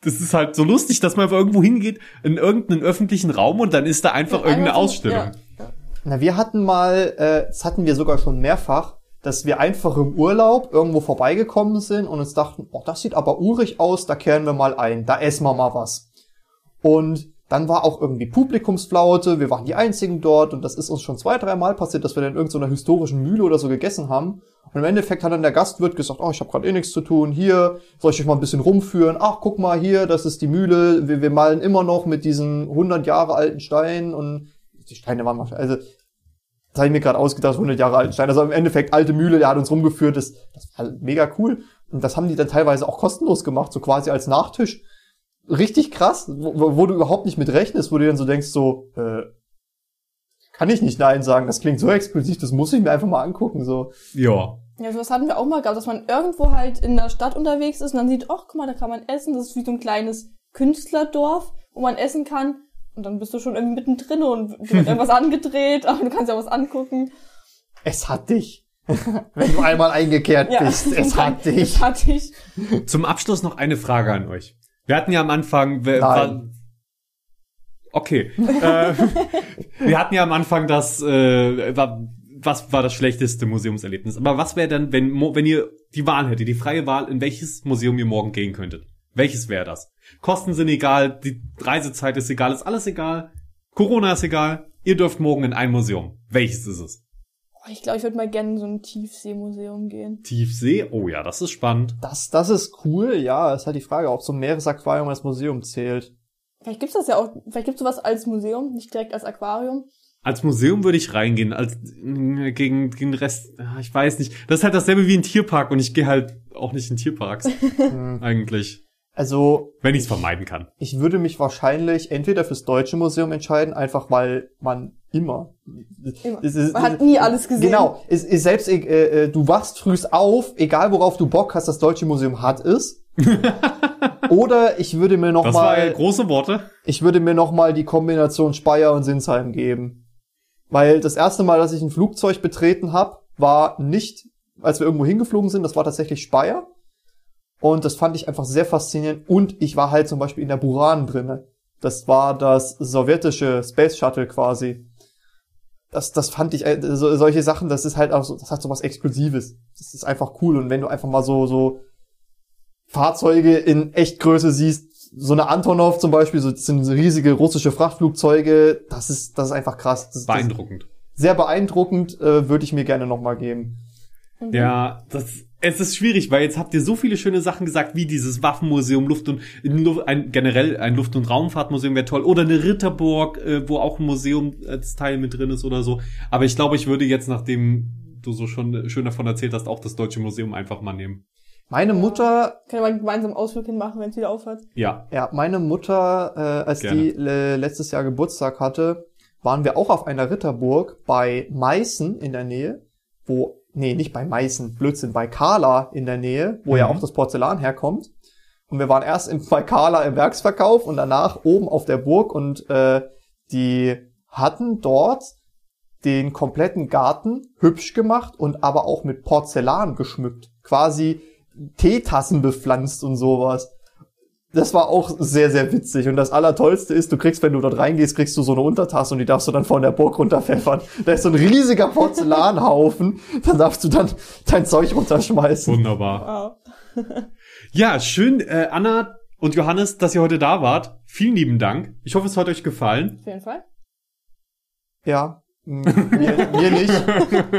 das ist halt so lustig, dass man einfach irgendwo hingeht in irgendeinen öffentlichen Raum und dann ist da einfach Ja, irgendeine Ausstellung. ja. Na, wir hatten mal, äh, das hatten wir sogar schon mehrfach, dass wir einfach im Urlaub irgendwo vorbeigekommen sind und uns dachten, oh, das sieht aber urig aus, da kehren wir mal ein, da essen wir mal was. Und dann war auch irgendwie Publikumsflaute, wir waren die einzigen dort und das ist uns schon zwei, drei Mal passiert, dass wir dann in irgendeiner historischen Mühle oder so gegessen haben. Und im Endeffekt hat dann der Gastwirt gesagt, oh, ich habe gerade eh nichts zu tun, hier, soll ich euch mal ein bisschen rumführen? Ach, guck mal hier, das ist die Mühle, wir, wir malen immer noch mit diesen 100 Jahre alten Steinen und die Steine waren wahrscheinlich, also das habe ich mir gerade ausgedacht, 100 Jahre alten Stein. Also im Endeffekt alte Mühle, der hat uns rumgeführt, das, das war mega cool. Und das haben die dann teilweise auch kostenlos gemacht, so quasi als Nachtisch. Richtig krass, wo, wo- wo du überhaupt nicht mit rechnest, wo du dann so denkst, so, äh, kann ich nicht Nein sagen, das klingt so exklusiv, das muss ich mir einfach mal angucken, so. Ja. Ja, sowas hatten wir auch mal gehabt, dass man irgendwo halt in der Stadt unterwegs ist und dann sieht, ach, guck mal, da kann man essen. Das ist wie so ein kleines Künstlerdorf, wo man essen kann. Und dann bist du schon irgendwie mittendrin und dir wird irgendwas angedreht, aber du kannst ja was angucken. Es hat dich. Wenn du einmal eingekehrt bist, es hat dich. Es hat dich. Zum Abschluss noch eine Frage an euch. Wir hatten ja am Anfang, war, Nein. okay, äh, wir hatten ja am Anfang das, äh, war, was war das schlechteste Museumserlebnis? Aber was wäre denn, wenn, wenn ihr die Wahl hättet, die freie Wahl, in welches Museum ihr morgen gehen könntet? Welches wäre das? Kosten sind egal, die Reisezeit ist egal, ist alles egal. Corona ist egal. Ihr dürft morgen in ein Museum. Welches ist es? Oh, ich glaube, ich würde mal gerne in so ein Tiefseemuseum gehen. Tiefsee? Oh ja, das ist spannend. Das, das ist cool, ja, ist halt die Frage, ob so ein Meeresaquarium als Museum zählt. Vielleicht gibt's das ja auch, vielleicht gibt's sowas als Museum, nicht direkt als Aquarium. Als Museum würde ich reingehen, als gegen, gegen den Rest, ah, ich weiß nicht. Das ist halt dasselbe wie ein Tierpark und ich gehe halt auch nicht in Tierparks. eigentlich. Also, Wenn ich es vermeiden kann. ich würde mich wahrscheinlich entweder fürs Deutsche Museum entscheiden, einfach weil man immer. Immer. Es ist- Man hat nie alles gesehen. Genau, es selbst äh, äh, du wachst frühst auf, egal worauf du Bock hast, das Deutsche Museum hat es. Oder ich würde mir noch Das war mal, große Worte. ich würde mir noch mal die Kombination Speyer und Sinsheim geben, weil das erste Mal, dass ich ein Flugzeug betreten habe, war nicht, als wir irgendwo hingeflogen sind, das war tatsächlich Speyer. Und das fand ich einfach sehr faszinierend. Und ich war halt zum Beispiel in der Buran drinne. Das war das sowjetische Space Shuttle quasi. Das, das fand ich, äh, so, solche Sachen, das ist halt auch so, das hat so was Exklusives. Das ist einfach cool. Und wenn du einfach mal so, so Fahrzeuge in Echtgröße siehst, so eine Antonov zum Beispiel, so, das sind so riesige russische Frachtflugzeuge, das ist, das ist einfach krass. Das, das, Beeindruckend. sehr beeindruckend, äh, würde ich mir gerne nochmal geben. Mhm. Ja, das, es ist schwierig, weil jetzt habt ihr so viele schöne Sachen gesagt, wie dieses Waffenmuseum, Luft und ein, generell ein Luft- und Raumfahrtmuseum wäre toll oder eine Ritterburg, äh, wo auch ein Museum als Teil mit drin ist oder so. Aber ich glaube, ich würde jetzt, nachdem du so schon schön davon erzählt hast, auch das Deutsche Museum einfach mal nehmen. Meine Mutter Können wir mal gemeinsam Ausflug hinmachen, wenn es wieder aufhört. Ja, Ja, meine Mutter, äh, als Gerne. die äh, letztes Jahr Geburtstag hatte, waren wir auch auf einer Ritterburg bei Meißen in der Nähe, wo, nee, nicht bei Meißen, Blödsinn, bei Kala in der Nähe, wo ja Mhm. auch das Porzellan herkommt. Und wir waren erst im, bei Kala im Werksverkauf und danach oben auf der Burg und äh, die hatten dort den kompletten Garten hübsch gemacht und aber auch mit Porzellan geschmückt. Quasi Teetassen bepflanzt und sowas. Das war auch sehr, sehr witzig. Und das Allertollste ist, du kriegst, wenn du dort reingehst, kriegst du so eine Untertasse und die darfst du dann von der Burg runterpfeffern. Da ist so ein riesiger Porzellanhaufen. Da darfst du dann dein Zeug runterschmeißen. wunderbar. Wow. Ja, schön, äh, Anna und Johannes, dass ihr heute da wart. Vielen lieben Dank. Ich hoffe, es hat euch gefallen. Auf jeden Fall. Ja, mir, mir nicht.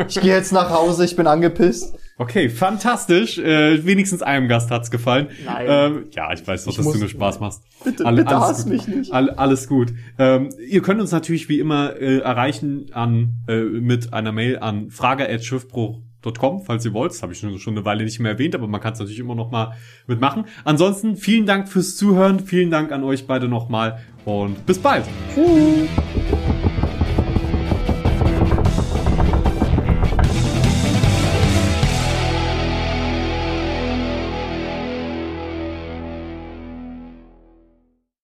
Ich gehe jetzt nach Hause, ich bin angepisst. Okay, fantastisch. Äh, wenigstens einem Gast hat's gefallen. Nein. Ähm, ja, ich weiß doch, dass muss- du nur Spaß machst. Bitte, Alle- bitte alles hass gut. mich nicht. All, alles gut. Ähm, ihr könnt uns natürlich wie immer äh, erreichen an äh, mit einer Mail an frage@schiffbruch.com, falls ihr wollt. Das habe ich schon, schon eine Weile nicht mehr erwähnt, aber man kann es natürlich immer noch mal mitmachen. Ansonsten vielen Dank fürs Zuhören, vielen Dank an euch beide nochmal und bis bald. Tschüss.